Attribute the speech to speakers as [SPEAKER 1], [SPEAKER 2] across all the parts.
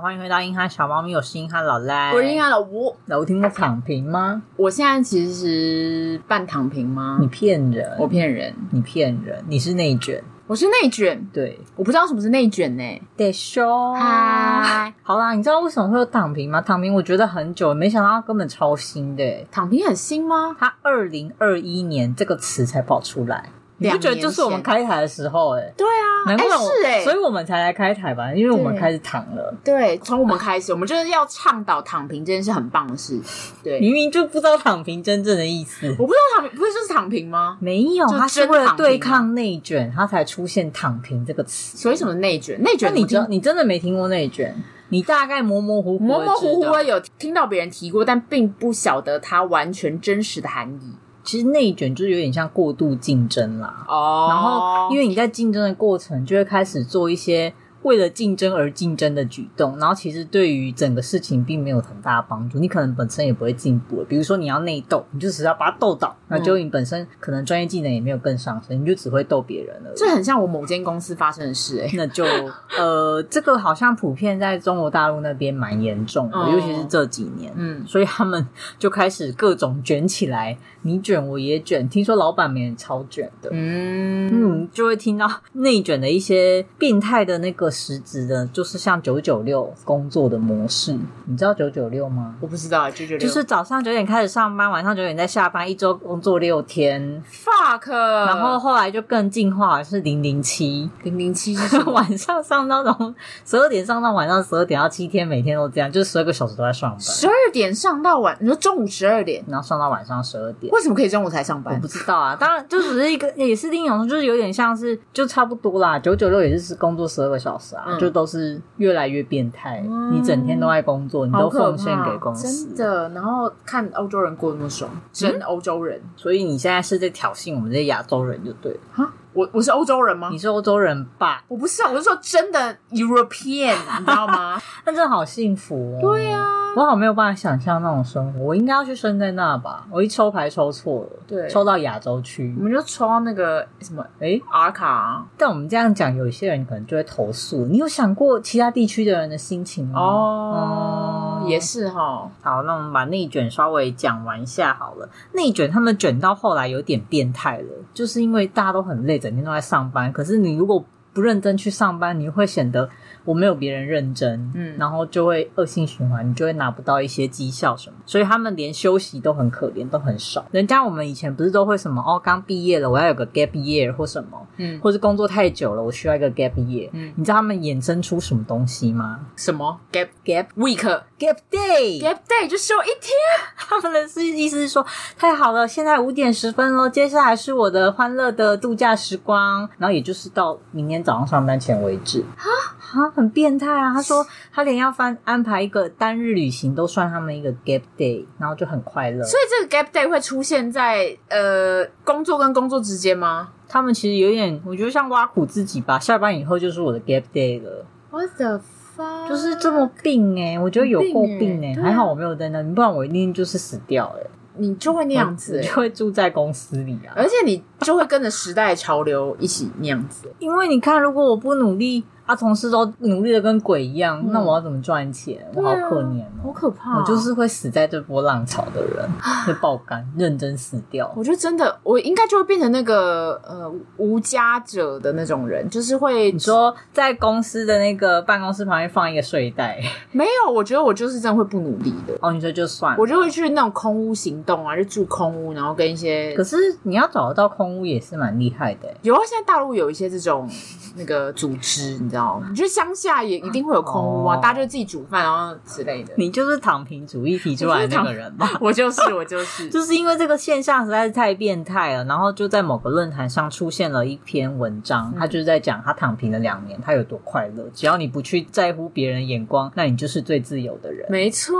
[SPEAKER 1] 欢迎回到硬汉小猫咪，我是硬汉老赖，
[SPEAKER 2] 我是硬汉老吴。
[SPEAKER 1] 老吴听过躺平吗？
[SPEAKER 2] 我现在其实半躺平吗？
[SPEAKER 1] 你骗人，
[SPEAKER 2] 我骗人，
[SPEAKER 1] 你骗人，你是内卷，
[SPEAKER 2] 我是内卷。
[SPEAKER 1] 对，
[SPEAKER 2] 我不知道什么是内卷呢。
[SPEAKER 1] 得说，
[SPEAKER 2] 嗨，
[SPEAKER 1] 好啦，你知道为什么会有躺平吗？躺平我觉得很久，没想到它根本超新的。
[SPEAKER 2] 躺平很新吗？
[SPEAKER 1] 它二零二一年这个词才跑出来。你不觉得就是我们开台的时候、欸？哎，
[SPEAKER 2] 对啊，
[SPEAKER 1] 难怪我、
[SPEAKER 2] 欸、是哎、欸，
[SPEAKER 1] 所以我们才来开台吧？因为我们开始躺了。
[SPEAKER 2] 对，从我们开始，我们就是要倡导躺平这件事，很棒的事。对，
[SPEAKER 1] 明明就不知道躺平真正的意思。
[SPEAKER 2] 我不知道躺平不是就是躺平吗？
[SPEAKER 1] 没有，他是为了对抗内卷，他才出现“躺平”这个词。
[SPEAKER 2] 所以什么内卷？内卷？
[SPEAKER 1] 你真？你真的没听过内卷？你大概模模糊糊、
[SPEAKER 2] 模模糊糊有听到别人提过，但并不晓得它完全真实的含义。
[SPEAKER 1] 其实内卷就是有点像过度竞争啦，
[SPEAKER 2] 哦，
[SPEAKER 1] 然后因为你在竞争的过程，就会开始做一些。为了竞争而竞争的举动，然后其实对于整个事情并没有很大的帮助。你可能本身也不会进步。比如说你要内斗，你就只要把他斗倒，那就你本身可能专业技能也没有更上升，你就只会斗别人了。
[SPEAKER 2] 这很像我某间公司发生的事哎、欸。
[SPEAKER 1] 那就 呃，这个好像普遍在中国大陆那边蛮严重的，哦、尤其是这几年。嗯，所以他们就开始各种卷起来，你卷我也卷。听说老板们也超卷的。嗯嗯，就会听到内卷的一些变态的那个。实质的，就是像九九六工作的模式，你知道九九六吗？
[SPEAKER 2] 我不知道，九九六
[SPEAKER 1] 就是早上九点开始上班，晚上九点再下班，一周工作六天。
[SPEAKER 2] fuck，
[SPEAKER 1] 然后后来就更进化，是零零七，
[SPEAKER 2] 零零七
[SPEAKER 1] 晚上上到从十二点上到晚上十二点，到七天，每天都这样，就是十二个小时都在上班。
[SPEAKER 2] 十二点上到晚，你说中午十二点，
[SPEAKER 1] 然后上到晚上十二点，
[SPEAKER 2] 为什么可以中午才上班？
[SPEAKER 1] 我不知道啊，当然就只是一个，也是另一种，就是有点像是就差不多啦。九九六也是工作十二个小时。嗯、就都是越来越变态，嗯、你整天都在工作，你都奉献给公司，
[SPEAKER 2] 真的。然后看欧洲人过得那么爽，真欧洲人、嗯，
[SPEAKER 1] 所以你现在是在挑衅我们这些亚洲人就对了。哈，
[SPEAKER 2] 我我是欧洲人吗？
[SPEAKER 1] 你是欧洲人吧？
[SPEAKER 2] 我不是啊，我是说真的 European，你知道吗？
[SPEAKER 1] 那真的好幸福哦。
[SPEAKER 2] 对呀、啊。
[SPEAKER 1] 我好没有办法想象那种生活，我应该要去生在那吧？我一抽牌抽错了，
[SPEAKER 2] 对，
[SPEAKER 1] 抽到亚洲区，
[SPEAKER 2] 我们就抽到那个什么？诶，R 卡、啊。
[SPEAKER 1] 但我们这样讲，有一些人可能就会投诉。你有想过其他地区的人的心情吗？
[SPEAKER 2] 哦，嗯、也是哈。
[SPEAKER 1] 好，那我们把内卷稍微讲完一下好了。内卷他们卷到后来有点变态了，就是因为大家都很累，整天都在上班。可是你如果不认真去上班，你会显得。我没有别人认真，嗯，然后就会恶性循环，你就会拿不到一些绩效什么，所以他们连休息都很可怜，都很少。人家我们以前不是都会什么哦，刚毕业了，我要有个 gap year 或什么，嗯，或是工作太久了，我需要一个 gap year，嗯，你知道他们衍生出什么东西吗？
[SPEAKER 2] 什么 gap gap week
[SPEAKER 1] gap day
[SPEAKER 2] gap day 就休一天？
[SPEAKER 1] 他们的是意思是说，太好了，现在五点十分了，接下来是我的欢乐的度假时光，然后也就是到明天早上上班前为止。哈。啊，很变态啊！他说 他连要翻安排一个单日旅行都算他们一个 gap day，然后就很快乐。
[SPEAKER 2] 所以这个 gap day 会出现在呃工作跟工作之间吗？
[SPEAKER 1] 他们其实有点，我觉得像挖苦自己吧。下班以后就是我的 gap day 了。
[SPEAKER 2] What the fuck？
[SPEAKER 1] 就是这么病哎、欸！我觉得有够病哎、欸！还好我没有在那，不然我一定就是死掉哎、欸。
[SPEAKER 2] 你就会那样子、欸，
[SPEAKER 1] 就会住在公司里啊，
[SPEAKER 2] 而且你就会跟着时代潮流一起那样子。
[SPEAKER 1] 因为你看，如果我不努力。他同事都努力的跟鬼一样，嗯、那我要怎么赚钱？我好可怜哦，
[SPEAKER 2] 好可怕、哦！
[SPEAKER 1] 我就是会死在这波浪潮的人，会爆肝，认真死掉。
[SPEAKER 2] 我觉得真的，我应该就会变成那个呃无家者的那种人，就是会
[SPEAKER 1] 你说在公司的那个办公室旁边放一个睡袋，
[SPEAKER 2] 没有？我觉得我就是真的会不努力的。
[SPEAKER 1] 哦，你说就算了，
[SPEAKER 2] 我就会去那种空屋行动啊，就住空屋，然后跟一些……
[SPEAKER 1] 可是你要找得到空屋也是蛮厉害的。
[SPEAKER 2] 有啊，现在大陆有一些这种那个组织，你知道？你觉得乡下也一定会有空屋啊，哦、大家就自己煮饭，然后之类的。
[SPEAKER 1] 你就是躺平主义提出来的那个人吧？
[SPEAKER 2] 我就是，我就是，
[SPEAKER 1] 就是因为这个现象实在是太变态了。然后就在某个论坛上出现了一篇文章，他就是在讲他躺平了两年，他有多快乐。只要你不去在乎别人眼光，那你就是最自由的人。
[SPEAKER 2] 没错，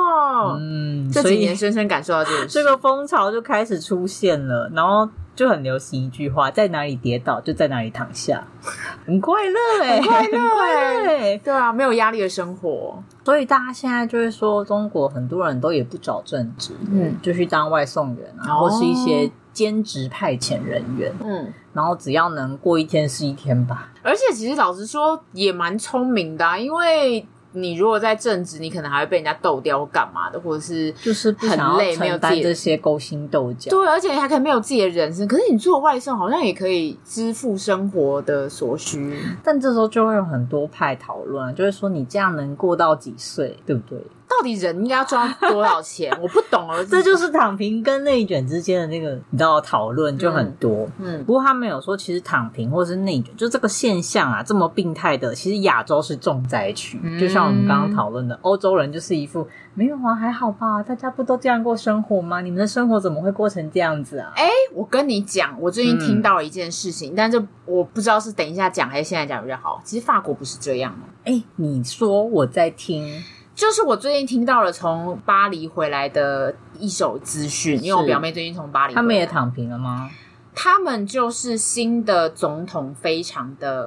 [SPEAKER 1] 嗯，
[SPEAKER 2] 这几年深深感受到这个，
[SPEAKER 1] 这个风潮就开始出现了，然后。就很流行一句话，在哪里跌倒就在哪里躺下，很快乐哎、欸，
[SPEAKER 2] 很快乐哎、欸，对啊，没有压力的生活，
[SPEAKER 1] 所以大家现在就会说，中国很多人都也不找正职，嗯，就去当外送员啊，哦、或是一些兼职派遣人员，嗯，然后只要能过一天是一天吧。
[SPEAKER 2] 而且其实老实说，也蛮聪明的啊，因为。你如果在正职，你可能还会被人家斗掉或干嘛的，或者是
[SPEAKER 1] 就是很累，没有自己这些勾心斗角。
[SPEAKER 2] 对，而且你还可以没有自己的人生。可是你做外送，好像也可以支付生活的所需。
[SPEAKER 1] 但这时候就会有很多派讨论，就是说你这样能过到几岁，对不对？
[SPEAKER 2] 到底人应该要赚多少钱？我不懂哦。
[SPEAKER 1] 这就是躺平跟内卷之间的那个，你知道讨论就很多。嗯，嗯，不过他没有说，其实躺平或是内卷，就这个现象啊，这么病态的，其实亚洲是重灾区。嗯、就像我们刚刚讨论的，欧洲人就是一副没有啊，还好吧，大家不都这样过生活吗？你们的生活怎么会过成这样子啊？
[SPEAKER 2] 哎，我跟你讲，我最近听到了一件事情，嗯、但这我不知道是等一下讲还是现在讲比较好。其实法国不是这样的。
[SPEAKER 1] 哎，你说我在听。
[SPEAKER 2] 就是我最近听到了从巴黎回来的一手资讯，因为我表妹最近从巴黎回来，
[SPEAKER 1] 他们也躺平了吗？
[SPEAKER 2] 他们就是新的总统，非常的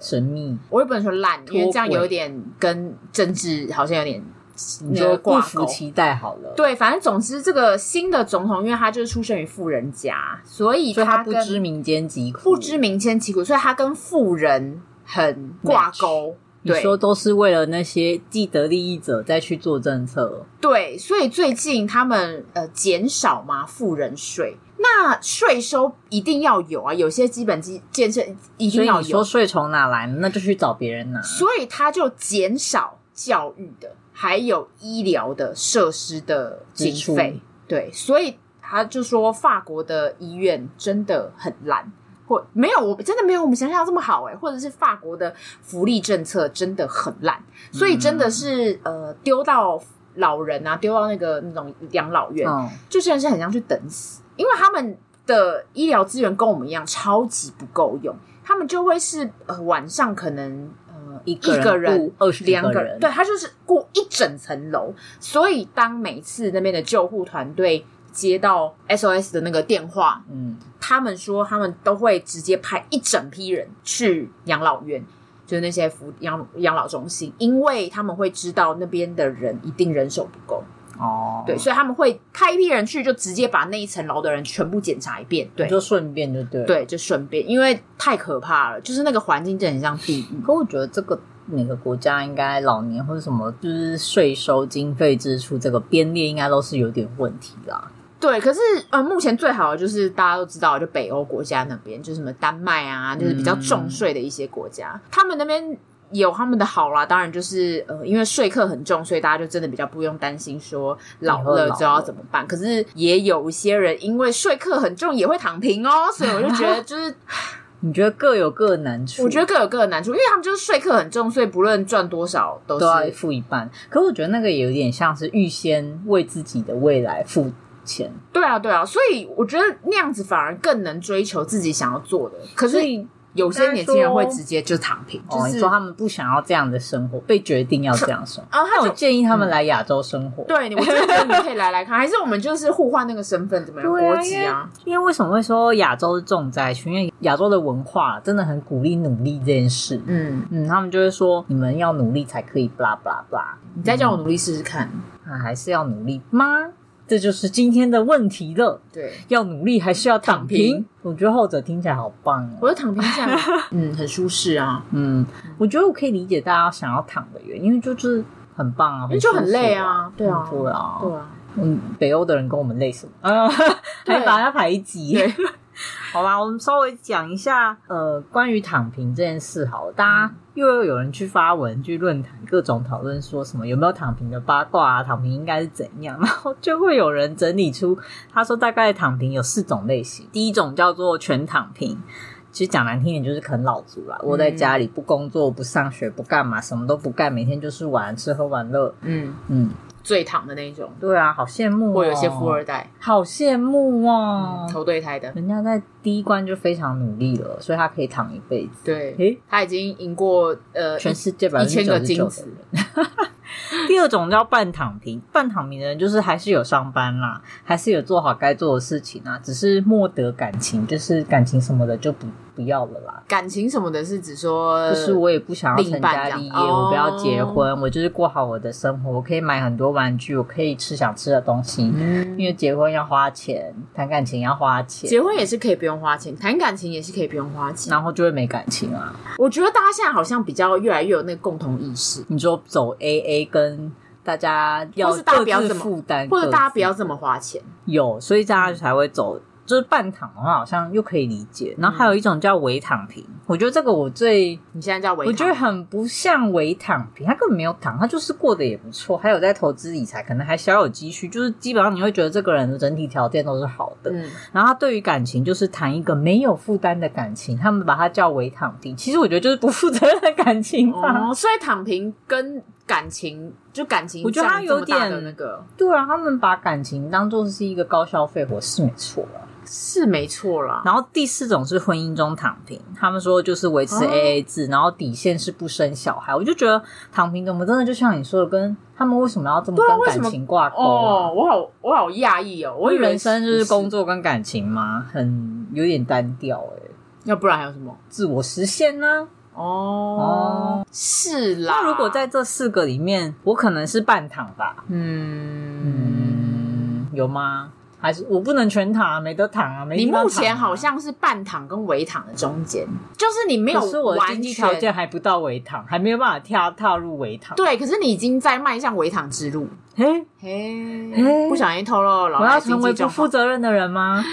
[SPEAKER 1] 神秘。
[SPEAKER 2] 我也不能说烂，因为这样有点跟政治好像有点
[SPEAKER 1] 你就不服期待好了。
[SPEAKER 2] 对，反正总之这个新的总统，因为他就是出生于富人家，所以他，
[SPEAKER 1] 他不知民间疾苦，
[SPEAKER 2] 不知民间疾苦，所以他跟富人很挂钩。
[SPEAKER 1] 你说都是为了那些既得利益者再去做政策，
[SPEAKER 2] 对，所以最近他们呃减少嘛富人税，那税收一定要有啊，有些基本基建设一定要有。
[SPEAKER 1] 你说税从哪来，那就去找别人拿。
[SPEAKER 2] 所以他就减少教育的，还有医疗的设施的经费。对，所以他就说法国的医院真的很烂。或没有，我真的没有我们想象这么好诶，或者是法国的福利政策真的很烂，所以真的是呃丢到老人啊，丢到那个那种养老院，嗯、就真的是很像去等死，因为他们的医疗资源跟我们一样超级不够用，他们就会是呃晚上可能呃一个人
[SPEAKER 1] 二十
[SPEAKER 2] 两个人，对，他就是过一整层楼，所以当每次那边的救护团队接到 SOS 的那个电话，嗯。他们说，他们都会直接派一整批人去养老院，就是那些福养养老中心，因为他们会知道那边的人一定人手不够哦。对，所以他们会派一批人去，就直接把那一层楼的人全部检查一遍。对，
[SPEAKER 1] 就顺便就对，
[SPEAKER 2] 对，就顺便，因为太可怕了，就是那个环境就很像地狱。
[SPEAKER 1] 可我觉得这个每个国家应该老年或者什么，就是税收经费支出这个编列，应该都是有点问题啦。
[SPEAKER 2] 对，可是呃，目前最好的就是大家都知道，就北欧国家那边，就是什么丹麦啊，就是比较重税的一些国家，嗯、他们那边有他们的好啦。当然，就是呃，因为税课很重，所以大家就真的比较不用担心说老了就要怎么办。可是也有一些人因为税课很重，也会躺平哦。所以我就觉得，就是
[SPEAKER 1] 你觉得各有各的难处？
[SPEAKER 2] 我觉得各有各的难处，因为他们就是税课很重，所以不论赚多少都是都
[SPEAKER 1] 要付一半。可我觉得那个也有点像是预先为自己的未来付。钱
[SPEAKER 2] 对啊，对啊，所以我觉得那样子反而更能追求自己想要做的。可是有些年轻人会直接就躺平，
[SPEAKER 1] 说
[SPEAKER 2] 就是、
[SPEAKER 1] 哦、说他们不想要这样的生活，被决定要这样生活。啊，那我建议他们来亚洲生活。
[SPEAKER 2] 嗯、对，我觉得你可以来来看，还是我们就是互换那个身份怎么样？国籍啊？
[SPEAKER 1] 因为为什么会说亚洲是重灾区？因为亚洲的文化真的很鼓励努力这件事。嗯嗯，他们就会说你们要努力才可以，blah blah blah。
[SPEAKER 2] 你再叫我努力试试看，
[SPEAKER 1] 那、嗯啊、还是要努力吗？这就是今天的问题了。
[SPEAKER 2] 对，
[SPEAKER 1] 要努力还是要躺平？躺平我觉得后者听起来好棒哦。
[SPEAKER 2] 我觉得躺平下来，嗯，很舒适啊。
[SPEAKER 1] 嗯，我觉得我可以理解大家想要躺的原因，因为就是很棒啊，
[SPEAKER 2] 因为就很累啊。对啊，
[SPEAKER 1] 对啊，
[SPEAKER 2] 对啊。
[SPEAKER 1] 嗯，北欧的人跟我们累什么？啊，还把他排挤。对好吧，我们稍微讲一下，呃，关于躺平这件事好了。大家又有有人去发文、去论坛、各种讨论，说什么有没有躺平的八卦啊？躺平应该是怎样？然后就会有人整理出，他说大概躺平有四种类型。第一种叫做全躺平，其实讲难听点就是啃老族啦，窝在家里不工作、不上学、不干嘛，什么都不干，每天就是玩、吃喝玩乐。嗯嗯。
[SPEAKER 2] 最躺的那一种，
[SPEAKER 1] 对啊，好羡慕哦。
[SPEAKER 2] 或有些富二代，
[SPEAKER 1] 好羡慕哦。
[SPEAKER 2] 投对胎的，
[SPEAKER 1] 人家在第一关就非常努力了，所以他可以躺一辈子。
[SPEAKER 2] 对，诶，他已经赢过呃
[SPEAKER 1] 全世界
[SPEAKER 2] 一千个金子。
[SPEAKER 1] 第二种叫半躺平，半躺平的人就是还是有上班啦，还是有做好该做的事情啊，只是莫得感情，就是感情什么的就不不不要了啦。
[SPEAKER 2] 感情什么的，是指说，
[SPEAKER 1] 就是我也不想要成家立业，
[SPEAKER 2] 哦、
[SPEAKER 1] 我不要结婚，我就是过好我的生活。我可以买很多玩具，我可以吃想吃的东西。嗯，因为结婚要花钱，谈感情要花钱。
[SPEAKER 2] 结婚也是可以不用花钱，谈感情也是可以不用花钱，
[SPEAKER 1] 然后就会没感情啊。
[SPEAKER 2] 我觉得大家现在好像比较越来越有那个共同意识。
[SPEAKER 1] 你说走 AA 跟大家要各自负担，
[SPEAKER 2] 或者大家不要这么花钱，
[SPEAKER 1] 有，所以大家才会走。就是半躺的话，好像又可以理解。然后还有一种叫伪躺平，嗯、我觉得这个我最
[SPEAKER 2] 你现在叫伪躺，
[SPEAKER 1] 我觉得很不像伪躺平，他根本没有躺，他就是过得也不错，还有在投资理财，可能还小有积蓄，就是基本上你会觉得这个人的整体条件都是好的。嗯，然后他对于感情就是谈一个没有负担的感情，他们把它叫伪躺平。其实我觉得就是不负责任的感情吧。
[SPEAKER 2] 哦，所以躺平跟感情就感情，
[SPEAKER 1] 我觉得他有点
[SPEAKER 2] 那个。
[SPEAKER 1] 对啊，他们把感情当做是一个高消费活是没错啊。
[SPEAKER 2] 是没错啦，
[SPEAKER 1] 然后第四种是婚姻中躺平，他们说就是维持 AA 制，哦、然后底线是不生小孩。我就觉得躺平怎么真的就像你说的，跟他们为什么要这么跟感情挂钩、啊？
[SPEAKER 2] 哦，我好我好讶异哦，我以为
[SPEAKER 1] 人生就是工作跟感情吗？很有点单调哎，
[SPEAKER 2] 要不然还有什么
[SPEAKER 1] 自我实现呢？
[SPEAKER 2] 哦哦，是啦。
[SPEAKER 1] 那如果在这四个里面，我可能是半躺吧？嗯嗯，有吗？还是我不能全躺啊，没得躺啊，没躺啊。
[SPEAKER 2] 你目前好像是半躺跟微躺的中间，就是你没有。
[SPEAKER 1] 我的经济条件还不到微躺，还没有办法跳踏入微躺。
[SPEAKER 2] 对，可是你已经在迈向微躺之路。嘿，嘿，不小心透露了。
[SPEAKER 1] 我要成为不负责任的人吗？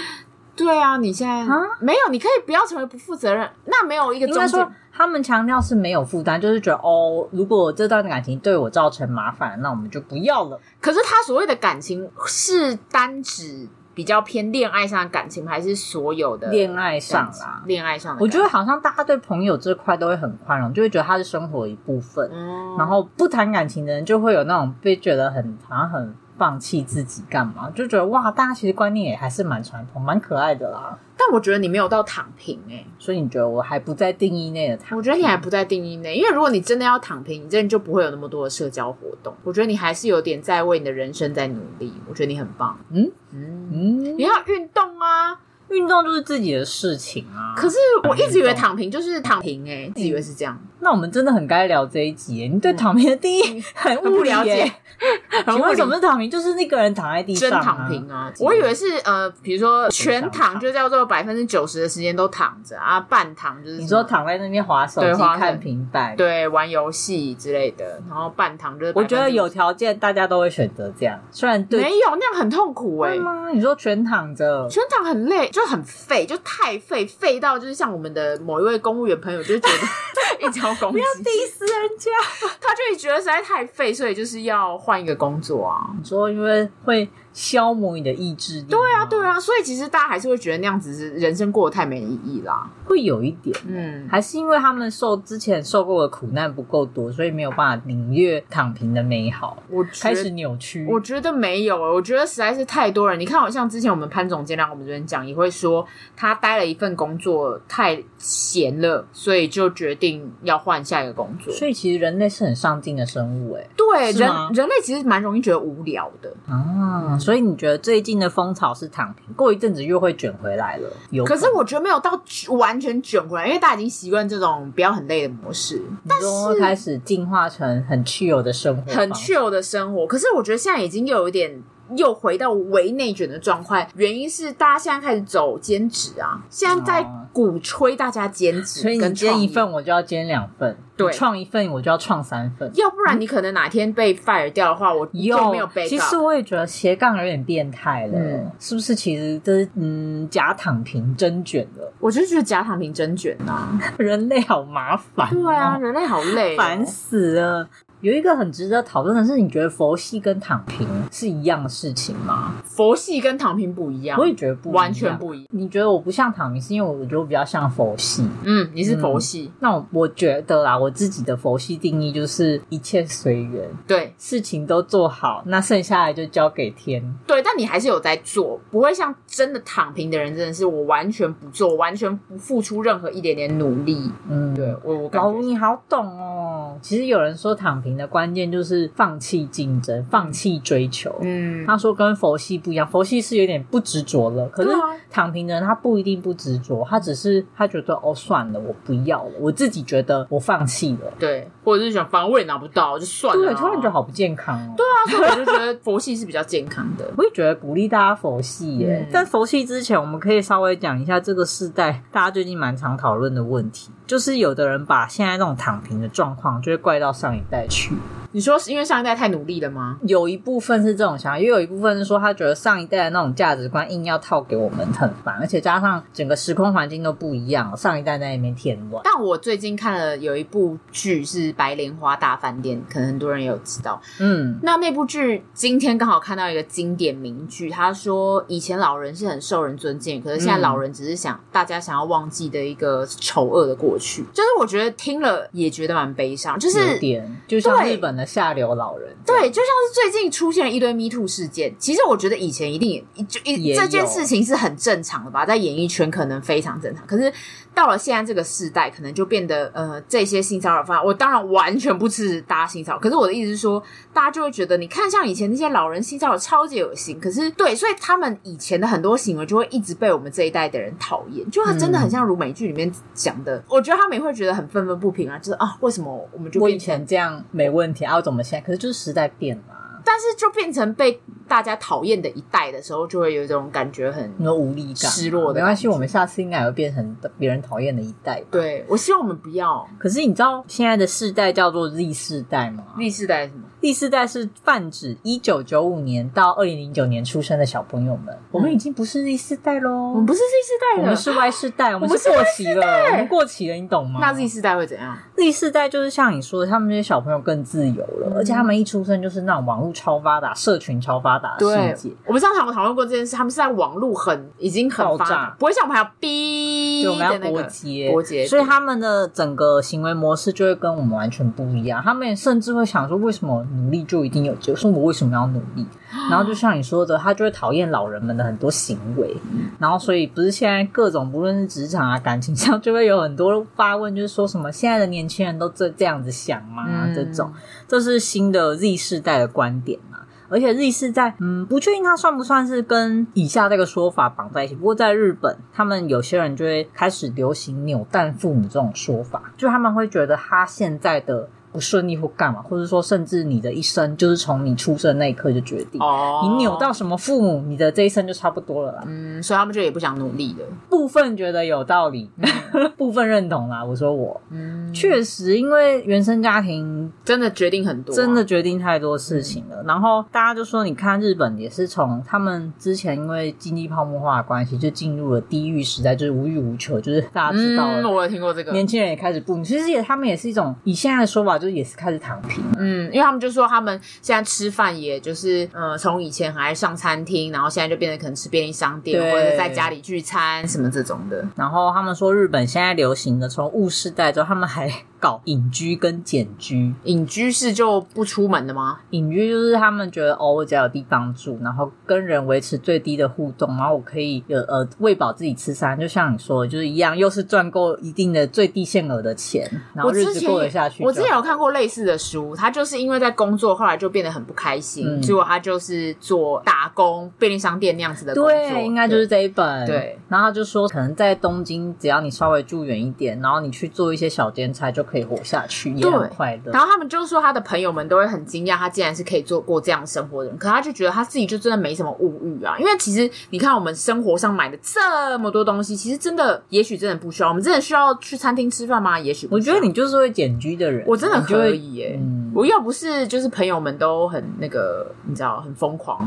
[SPEAKER 2] 对啊，你现在啊没有，你可以不要成为不负责任。那没有一个中间。
[SPEAKER 1] 他们强调是没有负担，就是觉得哦，如果这段感情对我造成麻烦，那我们就不要了。
[SPEAKER 2] 可是他所谓的感情是单指比较偏恋爱上的感情，还是所有的
[SPEAKER 1] 恋爱上啦？
[SPEAKER 2] 恋爱上的，
[SPEAKER 1] 我觉得好像大家对朋友这块都会很宽容，就会觉得他是生活一部分。嗯，然后不谈感情的人就会有那种被觉得很好像很放弃自己干嘛，就觉得哇，大家其实观念也还是蛮传统、蛮可爱的啦。
[SPEAKER 2] 但我觉得你没有到躺平哎、欸，
[SPEAKER 1] 所以你觉得我还不在定义内的躺平？
[SPEAKER 2] 我觉得你还不在定义内，因为如果你真的要躺平，你真的就不会有那么多的社交活动。我觉得你还是有点在为你的人生在努力。我觉得你很棒。嗯嗯嗯，你要运动啊。
[SPEAKER 1] 运动就是自己的事情啊！
[SPEAKER 2] 可是我一直以为躺平就是躺平诶、欸，自以为是这样。
[SPEAKER 1] 那我们真的很该聊这一集、欸。你对躺平的定义很
[SPEAKER 2] 不了解。
[SPEAKER 1] 请问什么是躺平？就是那个人躺在地上、啊。
[SPEAKER 2] 真躺平啊！我以为是呃，比如说全躺就叫做百分之九十的时间都躺着啊，半躺就是
[SPEAKER 1] 你说躺在那边滑手机、看平板、
[SPEAKER 2] 对玩游戏之类的，然后半躺就是。
[SPEAKER 1] 我觉得有条件大家都会选择这样，虽然对
[SPEAKER 2] 没有那样很痛苦哎、欸。
[SPEAKER 1] 吗？你说全躺着，
[SPEAKER 2] 全躺很累。就很废，就太废，废到就是像我们的某一位公务员朋友，就觉得 一条公
[SPEAKER 1] 不要 diss 人家，
[SPEAKER 2] 他就觉得实在太废，所以就是要换一个工作啊。
[SPEAKER 1] 你说因为会。消磨你的意志力。
[SPEAKER 2] 对啊，对啊，所以其实大家还是会觉得那样子是人生过得太没意义啦，
[SPEAKER 1] 会有一点，嗯，还是因为他们受之前受过的苦难不够多，所以没有办法领略躺平的美好。我开始扭曲，
[SPEAKER 2] 我觉得没有，我觉得实在是太多人。你看，好像之前我们潘总监让我们这边讲，也会说他待了一份工作太闲了，所以就决定要换下一个工作。
[SPEAKER 1] 所以其实人类是很上进的生物，哎，
[SPEAKER 2] 对，人人类其实蛮容易觉得无聊的
[SPEAKER 1] 啊。所以你觉得最近的风潮是躺平，过一阵子又会卷回来了。有可，
[SPEAKER 2] 可是我觉得没有到完全卷回来，因为大家已经习惯这种不要很累的模式。但是
[SPEAKER 1] 开始进化成很 chill 的生活，
[SPEAKER 2] 很 chill 的生活。可是我觉得现在已经又有一点。又回到微内卷的状态，原因是大家现在开始走兼职啊，现在在鼓吹大家兼职，
[SPEAKER 1] 所以你兼一份我就要兼两份，对，创一份我就要创三份，
[SPEAKER 2] 要不然你可能哪天被 fire 掉的话，我就没有被。
[SPEAKER 1] 其实我也觉得斜杠有点变态了，嗯、是不是？其实这是嗯假躺平真卷了，
[SPEAKER 2] 我就觉得假躺平真卷啊，
[SPEAKER 1] 人类好麻烦，
[SPEAKER 2] 对啊，人类好累，
[SPEAKER 1] 烦死了。有一个很值得讨论的是，你觉得佛系跟躺平是一样的事情吗？
[SPEAKER 2] 佛系跟躺平不一样，
[SPEAKER 1] 我也觉得不
[SPEAKER 2] 完全不一样。
[SPEAKER 1] 你觉得我不像躺平，是因为我觉得我比较像佛系。
[SPEAKER 2] 嗯，你是佛系。嗯、
[SPEAKER 1] 那我我觉得啦，我自己的佛系定义就是一切随缘，
[SPEAKER 2] 对，
[SPEAKER 1] 事情都做好，那剩下来就交给天。
[SPEAKER 2] 对，但你还是有在做，不会像真的躺平的人，真的是我完全不做，完全不付出任何一点点努力。嗯，对我我
[SPEAKER 1] 老吴你好懂哦。其实有人说躺平。平的关键就是放弃竞争，放弃追求。
[SPEAKER 2] 嗯，
[SPEAKER 1] 他说跟佛系不一样，佛系是有点不执着了，可是躺平的人他不一定不执着，他只是他觉得哦算了，我不要了，我自己觉得我放弃了，
[SPEAKER 2] 对，或者是想反正我也拿不到，就算了。
[SPEAKER 1] 对，突然觉得好不健康哦。
[SPEAKER 2] 对啊，所以我就觉得佛系是比较健康的。
[SPEAKER 1] 我也觉得鼓励大家佛系耶，嗯、但佛系之前我们可以稍微讲一下这个世代大家最近蛮常讨论的问题，就是有的人把现在那种躺平的状况就会怪到上一代去。
[SPEAKER 2] 你说是因为上一代太努力了吗？
[SPEAKER 1] 有一部分是这种想法，也有一部分是说他觉得上一代的那种价值观硬要套给我们很烦，而且加上整个时空环境都不一样，上一代在那边添乱。
[SPEAKER 2] 但我最近看了有一部剧是《白莲花大饭店》，可能很多人也有知道。嗯，那那部剧今天刚好看到一个经典名句，他说以前老人是很受人尊敬，可是现在老人只是想、嗯、大家想要忘记的一个丑恶的过去。就是我觉得听了也觉得蛮悲伤，就是
[SPEAKER 1] 有点就像日本的下流老人，
[SPEAKER 2] 对，就像是最近出现了一堆 Me Too 事件。其实我觉得以前一定也就一这件事情是很正常的吧，在演艺圈可能非常正常。可是到了现在这个时代，可能就变得呃，这些性骚扰犯，我当然完全不支持大家性骚扰。可是我的意思是说，大家就会觉得，你看像以前那些老人性骚扰超级恶心。可是对，所以他们以前的很多行为就会一直被我们这一代的人讨厌，就真的很像如美剧里面讲的。嗯、我觉得他们也会觉得很愤愤不平啊，就是啊，为什么我们就
[SPEAKER 1] 我以前这样没问题啊，我怎么现在？可是就是时代变了，
[SPEAKER 2] 但是就变成被大家讨厌的一代的时候，就会有一种感觉很
[SPEAKER 1] 有无力感、
[SPEAKER 2] 失落的。
[SPEAKER 1] 没关系，我们下次应该也会变成别人讨厌的一代。
[SPEAKER 2] 对，我希望我们不要。
[SPEAKER 1] 可是你知道现在的世代叫做 Z 世代吗
[SPEAKER 2] ？Z 世代是什么？
[SPEAKER 1] 第四代是泛指一九九五年到二零零九年出生的小朋友们，嗯、我们已经不是第四代喽，我
[SPEAKER 2] 们不是第四代了，
[SPEAKER 1] 我们是 Y 世代，我们是过期了，我们过期了，你懂吗？
[SPEAKER 2] 那第四代会怎样？
[SPEAKER 1] 第四代就是像你说的，他们这些小朋友更自由了，嗯、而且他们一出生就是那种网络超发达、社群超发达的世界。
[SPEAKER 2] 我们上次有讨论过这件事，他们是在网络很已经很爆炸，不会像我们还要逼，
[SPEAKER 1] 就我们要拨接
[SPEAKER 2] 拨接，
[SPEAKER 1] 所以他们的整个行为模式就会跟我们完全不一样。他们甚至会想说，为什么努力就一定有？就说我为什么要努力？然后就像你说的，他就会讨厌老人们的很多行为。然后所以不是现在各种不论是职场啊、感情上，就会有很多发问，就是说什么现在的年轻人都这这样子想吗？嗯、这种这是新的 Z 世代的观点嘛？而且 Z 世代，嗯，不确定他算不算是跟以下这个说法绑在一起。不过在日本，他们有些人就会开始流行“扭蛋父母”这种说法，就他们会觉得他现在的。不顺利或干嘛，或者说甚至你的一生就是从你出生那一刻就决定。哦，你扭到什么父母，你的这一生就差不多了啦。
[SPEAKER 2] 嗯，所以他们就也不想努力的。
[SPEAKER 1] 部分觉得有道理，嗯、部分认同啦。我说我，嗯，确实，因为原生家庭
[SPEAKER 2] 真的决定很多，
[SPEAKER 1] 真的决定太多事情了。嗯、然后大家就说，你看日本也是从他们之前因为经济泡沫化的关系，就进入了低欲时代，就是无欲无求，就是大家知道了。
[SPEAKER 2] 嗯，我也听过这个。
[SPEAKER 1] 年轻人也开始不，其实也他们也是一种以现在的说法。就也是开始躺平，
[SPEAKER 2] 嗯，因为他们就说他们现在吃饭，也就是呃，从以前很爱上餐厅，然后现在就变得可能吃便利商店，或者在家里聚餐什么这种的。
[SPEAKER 1] 然后他们说日本现在流行的，从物世代之后，他们还搞隐居跟简居。
[SPEAKER 2] 隐居是就不出门的吗？
[SPEAKER 1] 隐居就是他们觉得哦，我只要有地方住，然后跟人维持最低的互动，然后我可以有呃喂饱自己吃餐，就像你说的，就是一样，又是赚够一定的最低限额的钱，然后日子过得下去。
[SPEAKER 2] 我之前有看过类似的书，他就是因为在工作，后来就变得很不开心，嗯、结果他就是做打工便利商店那样子的工作。
[SPEAKER 1] 对，应该就是这一本。
[SPEAKER 2] 对，
[SPEAKER 1] 然后他就说，可能在东京，只要你稍微住远一点，然后你去做一些小兼差，就可以活下去，也很快乐。
[SPEAKER 2] 然后他们就说，他的朋友们都会很惊讶，他竟然是可以做过这样生活的人。可他就觉得他自己就真的没什么物欲啊，因为其实你看我们生活上买的这么多东西，其实真的也许真的不需要。我们真的需要去餐厅吃饭吗？也许。
[SPEAKER 1] 我觉得你就是会简居的人，
[SPEAKER 2] 我真的可以耶、欸。嗯，我要不是就是朋友们都很那个，你知道很疯狂，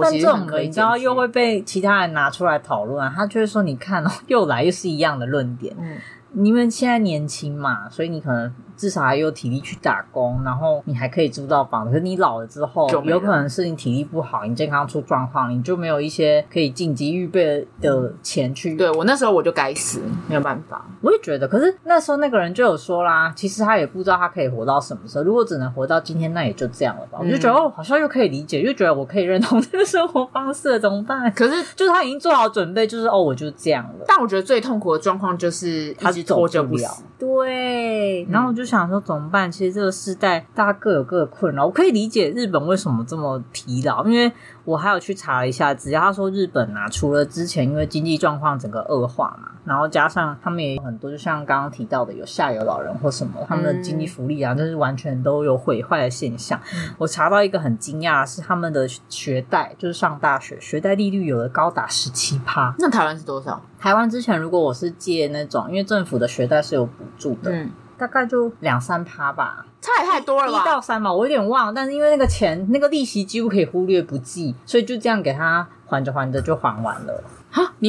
[SPEAKER 1] 但这种你知道又会被其他人拿出来讨论，他就会说你看哦，又来又是一样的论点。嗯，你们现在年轻嘛，所以你可能。至少还有体力去打工，然后你还可以租到房子。可是你老了之后，有可能是你体力不好，你健康出状况，你就没有一些可以紧急预备的钱去。
[SPEAKER 2] 对，我那时候我就该死，没有办法。
[SPEAKER 1] 我也觉得，可是那时候那个人就有说啦，其实他也不知道他可以活到什么时候。如果只能活到今天，那也就这样了吧。嗯、我就觉得哦，好像又可以理解，又觉得我可以认同这个生活方式了，怎么办？
[SPEAKER 2] 可是
[SPEAKER 1] 就是他已经做好准备，就是哦，我就这样了。
[SPEAKER 2] 但我觉得最痛苦的状况就是他是拖着不了。
[SPEAKER 1] 对，然后我就。想说怎么办？其实这个世代大家各有各的困扰，我可以理解日本为什么这么疲劳，因为我还有去查了一下，只要他说日本啊，除了之前因为经济状况整个恶化嘛，然后加上他们也有很多，就像刚刚提到的有下游老人或什么，他们的经济福利啊，就、嗯、是完全都有毁坏的现象。嗯、我查到一个很惊讶的是，他们的学贷就是上大学学贷利率有的高达十七趴。
[SPEAKER 2] 那台湾是多少？
[SPEAKER 1] 台湾之前如果我是借那种，因为政府的学贷是有补助的。嗯大概就两三趴吧，
[SPEAKER 2] 差也太多了吧？
[SPEAKER 1] 一到三嘛，我有点忘了。但是因为那个钱，那个利息几乎可以忽略不计，所以就这样给他还着还着就还完了。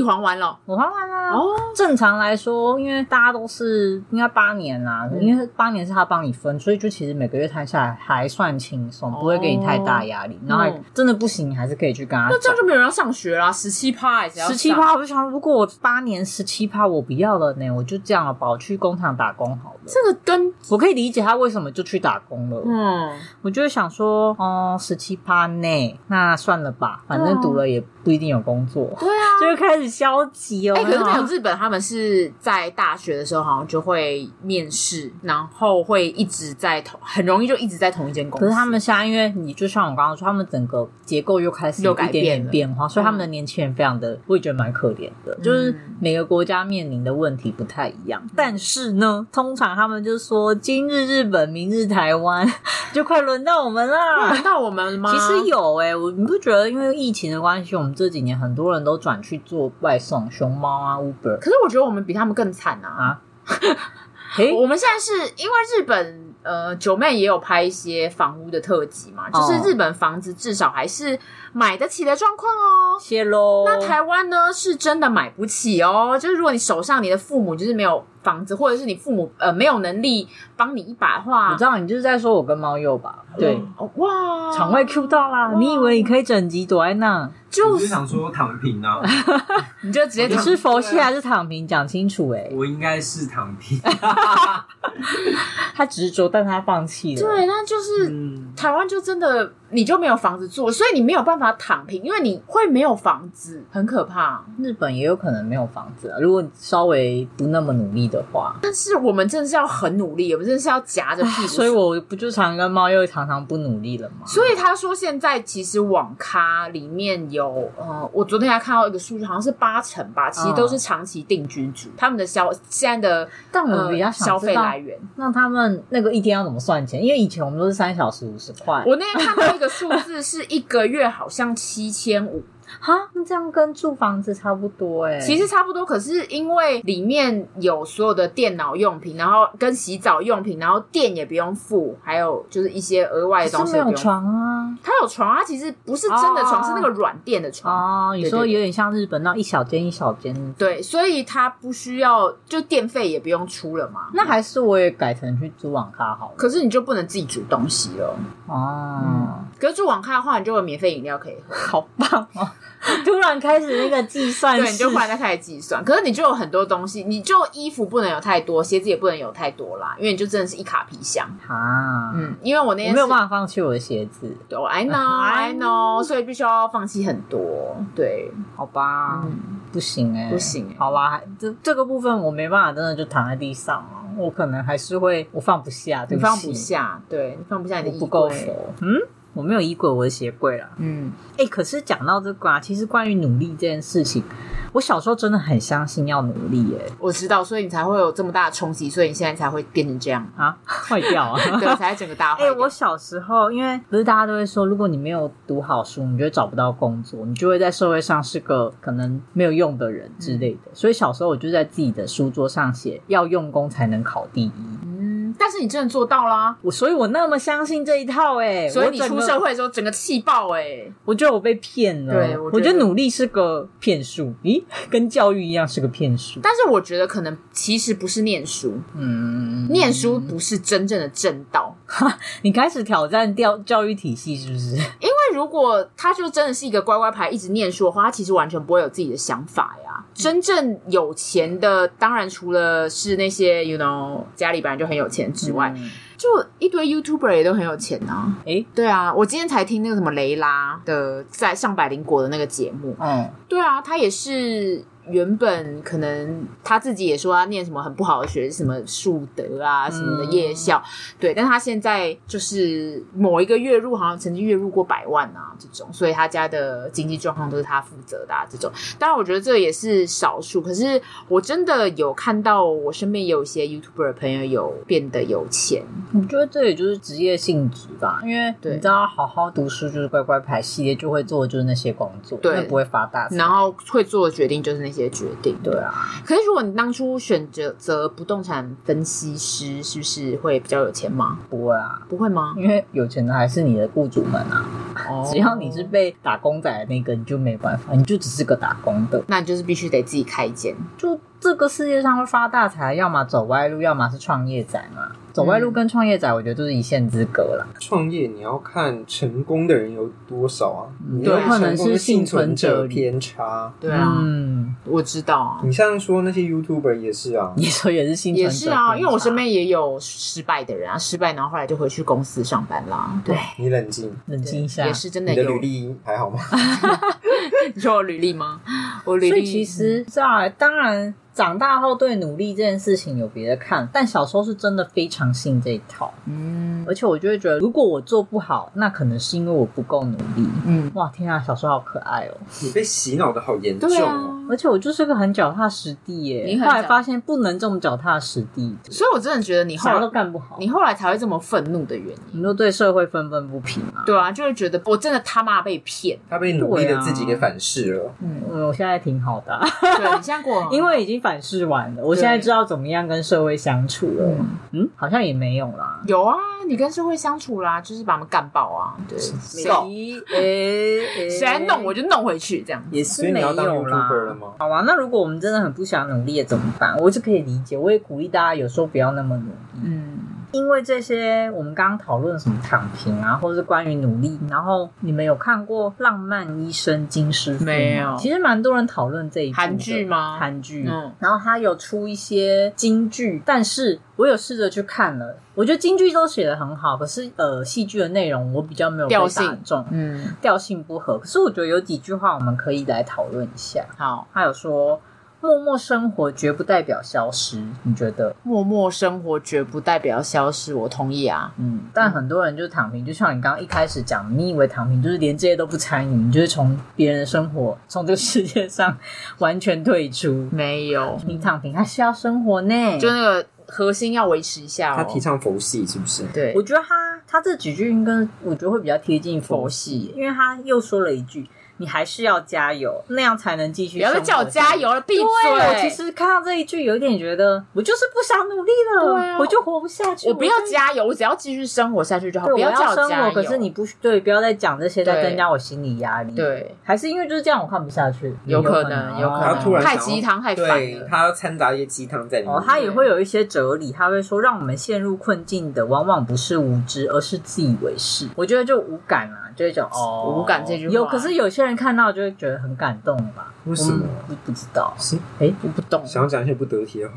[SPEAKER 2] 哈，你还完了？
[SPEAKER 1] 我还完了。哦，正常来说，因为大家都是应该八年啦，嗯、因为八年是他帮你分，所以就其实每个月摊下来还算轻松，不会给你太大压力。哦、然后真的不行，你还是可以去跟他。
[SPEAKER 2] 那这样就没有人要上学啦，十七趴还是要？
[SPEAKER 1] 十七趴，我就想，如果我八年十七趴，我不要了呢，我就这样了吧，我去工厂打工好了。
[SPEAKER 2] 这个跟
[SPEAKER 1] 我可以理解他为什么就去打工了。嗯，我就会想说，哦，十七趴内，那算了吧，反正读了也不一定有工作。
[SPEAKER 2] 对啊，
[SPEAKER 1] 就会开始消极哦。
[SPEAKER 2] 哎、欸，可是没有日本，他们是在大学的时候好像就会面试，然后会一直在同，很容易就一直在同一间公司。
[SPEAKER 1] 可是他们现在，因为你就像我刚刚说，他们整个结构又开始有一点点变化，所以他们的年轻人非常的，我也觉得蛮可怜的。嗯、就是每个国家面临的问题不太一样，嗯、但是呢，通常他们就说今日日本，明日台湾，就快轮到我们啦。
[SPEAKER 2] 轮到我们了吗？
[SPEAKER 1] 其实有哎、欸，我你不觉得因为疫情的关系，我们这几年很多人都转去做外送。熊猫啊，Uber。
[SPEAKER 2] 可是我觉得我们比他们更惨啊！啊 我们现在是因为日本，呃，九妹也有拍一些房屋的特辑嘛，就是日本房子至少还是买得起的状况哦。
[SPEAKER 1] 谢喽。
[SPEAKER 2] 那台湾呢，是真的买不起哦。就是如果你手上你的父母就是没有房子，或者是你父母呃没有能力帮你一把的话，
[SPEAKER 1] 我知道你就是在说我跟猫鼬吧？对，
[SPEAKER 2] 哦、哇，
[SPEAKER 1] 场外 Q 到啦！你以为你可以整集躲在那？
[SPEAKER 3] 就是想说躺平啊！
[SPEAKER 2] 你就直接
[SPEAKER 1] 你是佛系还是躺平？讲清楚哎！
[SPEAKER 3] 我应该是躺平。
[SPEAKER 1] 他执着，但他放弃了。
[SPEAKER 2] 对，那就是、嗯、台湾就真的你就没有房子住，所以你没有办法躺平，因为你会没有房子，很可怕。
[SPEAKER 1] 日本也有可能没有房子啊，如果你稍微不那么努力的话。
[SPEAKER 2] 但是我们真的是要很努力，我们真的是要夹着屁股。
[SPEAKER 1] 所以我不就常跟猫又常常不努力了吗？
[SPEAKER 2] 所以他说现在其实网咖里面有呃，我昨天还看到一个数据，好像是八成吧，其实都是长期定居族，嗯、他们的消现在的
[SPEAKER 1] 但我比较
[SPEAKER 2] 消费来源。
[SPEAKER 1] 那他们那个一天要怎么算钱？因为以前我们都是三小时五十块。
[SPEAKER 2] 我那天看到一个数字，是一个月好像七千五。
[SPEAKER 1] 哈，那这样跟住房子差不多哎、欸，
[SPEAKER 2] 其实差不多，可是因为里面有所有的电脑用品，然后跟洗澡用品，然后电也不用付，还有就是一些额外的东西。
[SPEAKER 1] 没有床啊，
[SPEAKER 2] 它有床啊，其实不是真的床，哦、是那个软垫的床
[SPEAKER 1] 哦。你说有点像日本那一小间一小间，
[SPEAKER 2] 对，所以它不需要，就电费也不用出了嘛。
[SPEAKER 1] 那还是我也改成去租网咖好了，
[SPEAKER 2] 可是你就不能自己煮东西了
[SPEAKER 1] 哦。嗯，
[SPEAKER 2] 可是住网咖的话，你就有免费饮料可以喝，
[SPEAKER 1] 好棒哦。突然开始那个计算，
[SPEAKER 2] 对，你就突然开始计算。可是你就有很多东西，你就衣服不能有太多，鞋子也不能有太多啦，因为你就真的是一卡皮箱
[SPEAKER 1] 啊。
[SPEAKER 2] 嗯，因为我那天
[SPEAKER 1] 我没有办法放弃我的鞋子，
[SPEAKER 2] 对，I know，I know，所以必须要放弃很多。对，
[SPEAKER 1] 好吧，嗯、不行哎、欸，
[SPEAKER 2] 不行、欸，
[SPEAKER 1] 好吧，这这个部分我没办法，真的就躺在地上了。我可能还是会，我放不下，对不
[SPEAKER 2] 你放不下，对，你放不下你的衣柜，
[SPEAKER 1] 不够熟，嗯。我没有衣柜，我的鞋柜啦。嗯，哎、欸，可是讲到这个啊，其实关于努力这件事情，我小时候真的很相信要努力耶。
[SPEAKER 2] 我知道，所以你才会有这么大的冲击，所以你现在才会变成这样
[SPEAKER 1] 啊，坏掉啊，
[SPEAKER 2] 对，才整个大坏。哎、
[SPEAKER 1] 欸，我小时候，因为不是大家都会说，如果你没有读好书，你就会找不到工作，你就会在社会上是个可能没有用的人之类的。嗯、所以小时候我就在自己的书桌上写，要用功才能考第一。
[SPEAKER 2] 嗯但是你真的做到啦，
[SPEAKER 1] 我所以，我那么相信这一套哎、欸，
[SPEAKER 2] 所以你出社会的时候整个气爆哎、欸，
[SPEAKER 1] 我觉得我被骗了。对，我觉，我觉得努力是个骗术，咦，跟教育一样是个骗术。
[SPEAKER 2] 但是我觉得可能其实不是念书，嗯，念书不是真正的正道。
[SPEAKER 1] 哈，你开始挑战教教育体系是不是？
[SPEAKER 2] 因为如果他就真的是一个乖乖牌，一直念书的话，他其实完全不会有自己的想法呀。真正有钱的，当然除了是那些，you know，家里本来就很有钱之外，嗯、就就一堆 YouTuber 也都很有钱啊。
[SPEAKER 1] 诶，
[SPEAKER 2] 对啊，我今天才听那个什么雷拉的在上百灵国的那个节目。
[SPEAKER 1] 嗯，
[SPEAKER 2] 对啊，他也是。原本可能他自己也说他念什么很不好的学，什么树德啊什么的夜校，嗯、对，但他现在就是某一个月入好像曾经月入过百万啊这种，所以他家的经济状况都是他负责的啊这种。当然，我觉得这也是少数，可是我真的有看到我身边有一些 YouTuber 朋友有变得有钱。
[SPEAKER 1] 我觉得这也就是职业性质吧，因为你知道好好读书就是乖乖排系列就会做的就是那些工作，对，不会发大财，
[SPEAKER 2] 然后会做的决定就是那些。决定，
[SPEAKER 1] 对啊。
[SPEAKER 2] 可是如果你当初选择择不动产分析师，是不是会比较有钱吗？
[SPEAKER 1] 不会啊，
[SPEAKER 2] 不会吗？
[SPEAKER 1] 因为有钱的还是你的雇主们啊。哦，只要你是被打工仔的那个，你就没办法，你就只是个打工的，
[SPEAKER 2] 那你就是必须得自己开一间。
[SPEAKER 1] 就这个世界上会发大财，要么走歪路，要么是创业仔嘛。走歪路跟创业仔，我觉得都是一线之隔了。
[SPEAKER 3] 创业你要看成功的人有多少啊？
[SPEAKER 1] 有可能是幸存者
[SPEAKER 3] 偏差。
[SPEAKER 2] 对啊，嗯，我知道啊。
[SPEAKER 3] 你像说那些 YouTuber 也是啊，
[SPEAKER 1] 你说也是幸存者
[SPEAKER 2] 也是啊，因为我身边也有失败的人啊，失败然后后来就回去公司上班啦。对，
[SPEAKER 3] 你冷静，
[SPEAKER 1] 冷静一下，
[SPEAKER 2] 也是真的。
[SPEAKER 3] 你的履历还好吗？
[SPEAKER 2] 你说我履历吗？我履历
[SPEAKER 1] 其实在当然。长大后对努力这件事情有别的看，但小时候是真的非常信这一套。嗯，而且我就会觉得，如果我做不好，那可能是因为我不够努力。嗯，哇，天啊，小时候好可爱哦！
[SPEAKER 3] 你被洗脑的好严重哦。啊、
[SPEAKER 1] 而且我就是个很脚踏实地耶。你后来发现不能这么脚踏实地，
[SPEAKER 2] 所以我真的觉得你后来
[SPEAKER 1] 啥都干不好，
[SPEAKER 2] 你后来才会这么愤怒的原因。
[SPEAKER 1] 你都对社会愤愤不平啊？
[SPEAKER 2] 对啊，就是觉得我真的他妈被骗，
[SPEAKER 3] 他被努力的自己给反噬了。啊、
[SPEAKER 1] 嗯，我现在挺好的、啊。
[SPEAKER 2] 对，你现在过，
[SPEAKER 1] 因为已经反噬完了。我现在知道怎么样跟社会相处了。嗯，嗯，好像也没有啦。
[SPEAKER 2] 有啊，你跟社会相处啦，就是把他们干爆啊。对，谁诶谁 来弄我就弄回去，这样
[SPEAKER 1] 也是没有啦。好啊，那如果我们真的很不想努力，怎么办？我是可以理解，我也鼓励大家有时候不要那么努力。嗯。因为这些，我们刚刚讨论什么躺平啊，或者是关于努力。然后你们有看过《浪漫医生金师傅》
[SPEAKER 2] 没有？
[SPEAKER 1] 其实蛮多人讨论这一部
[SPEAKER 2] 韩剧吗？
[SPEAKER 1] 韩剧。嗯。然后他有出一些金句，但是我有试着去看了，我觉得金句都写的很好，可是呃，戏剧的内容我比较没有调性重，嗯，调性不合。可是我觉得有几句话我们可以来讨论一下。好，他有说。默默生活绝不代表消失，你觉得？
[SPEAKER 2] 默默生活绝不代表消失，我同意啊。
[SPEAKER 1] 嗯，但很多人就躺平，就像你刚刚一开始讲，你以为躺平就是连这些都不参与，你就是从别人的生活，从这个世界上完全退出。
[SPEAKER 2] 没有，
[SPEAKER 1] 你躺平还是要生活呢，
[SPEAKER 2] 就那个核心要维持一下哦。
[SPEAKER 3] 他提倡佛系是不是？
[SPEAKER 2] 对，
[SPEAKER 1] 我觉得他他这几句应该我觉得会比较贴近佛系，因为他又说了一句。你还是要加油，那样才能继续。不要再
[SPEAKER 2] 叫我加油了，闭嘴！
[SPEAKER 1] 我其实看到这一句，有点觉得我就是不想努力了，对啊，我就活不下去。
[SPEAKER 2] 我不要加油，我只要继续生活下去就好。不要叫我加油，
[SPEAKER 1] 可是你不对，不要再讲这些，再增加我心理压力。
[SPEAKER 2] 对，
[SPEAKER 1] 还是因为就是这样，我看不下去。
[SPEAKER 2] 有可能，有可能。
[SPEAKER 3] 突然
[SPEAKER 2] 太鸡汤，太烦了。
[SPEAKER 3] 他要掺杂一些鸡汤在里面。
[SPEAKER 1] 哦，他也会有一些哲理，他会说，让我们陷入困境的，往往不是无知，而是自以为是。我觉得就无感啊。就会讲哦，
[SPEAKER 2] 无感这句话
[SPEAKER 1] 有，可是有些人看到就会觉得很感动吧？
[SPEAKER 3] 为什么？
[SPEAKER 1] 不不知道
[SPEAKER 3] 是
[SPEAKER 1] 哎，我不懂。
[SPEAKER 3] 想要讲一些不得体的话，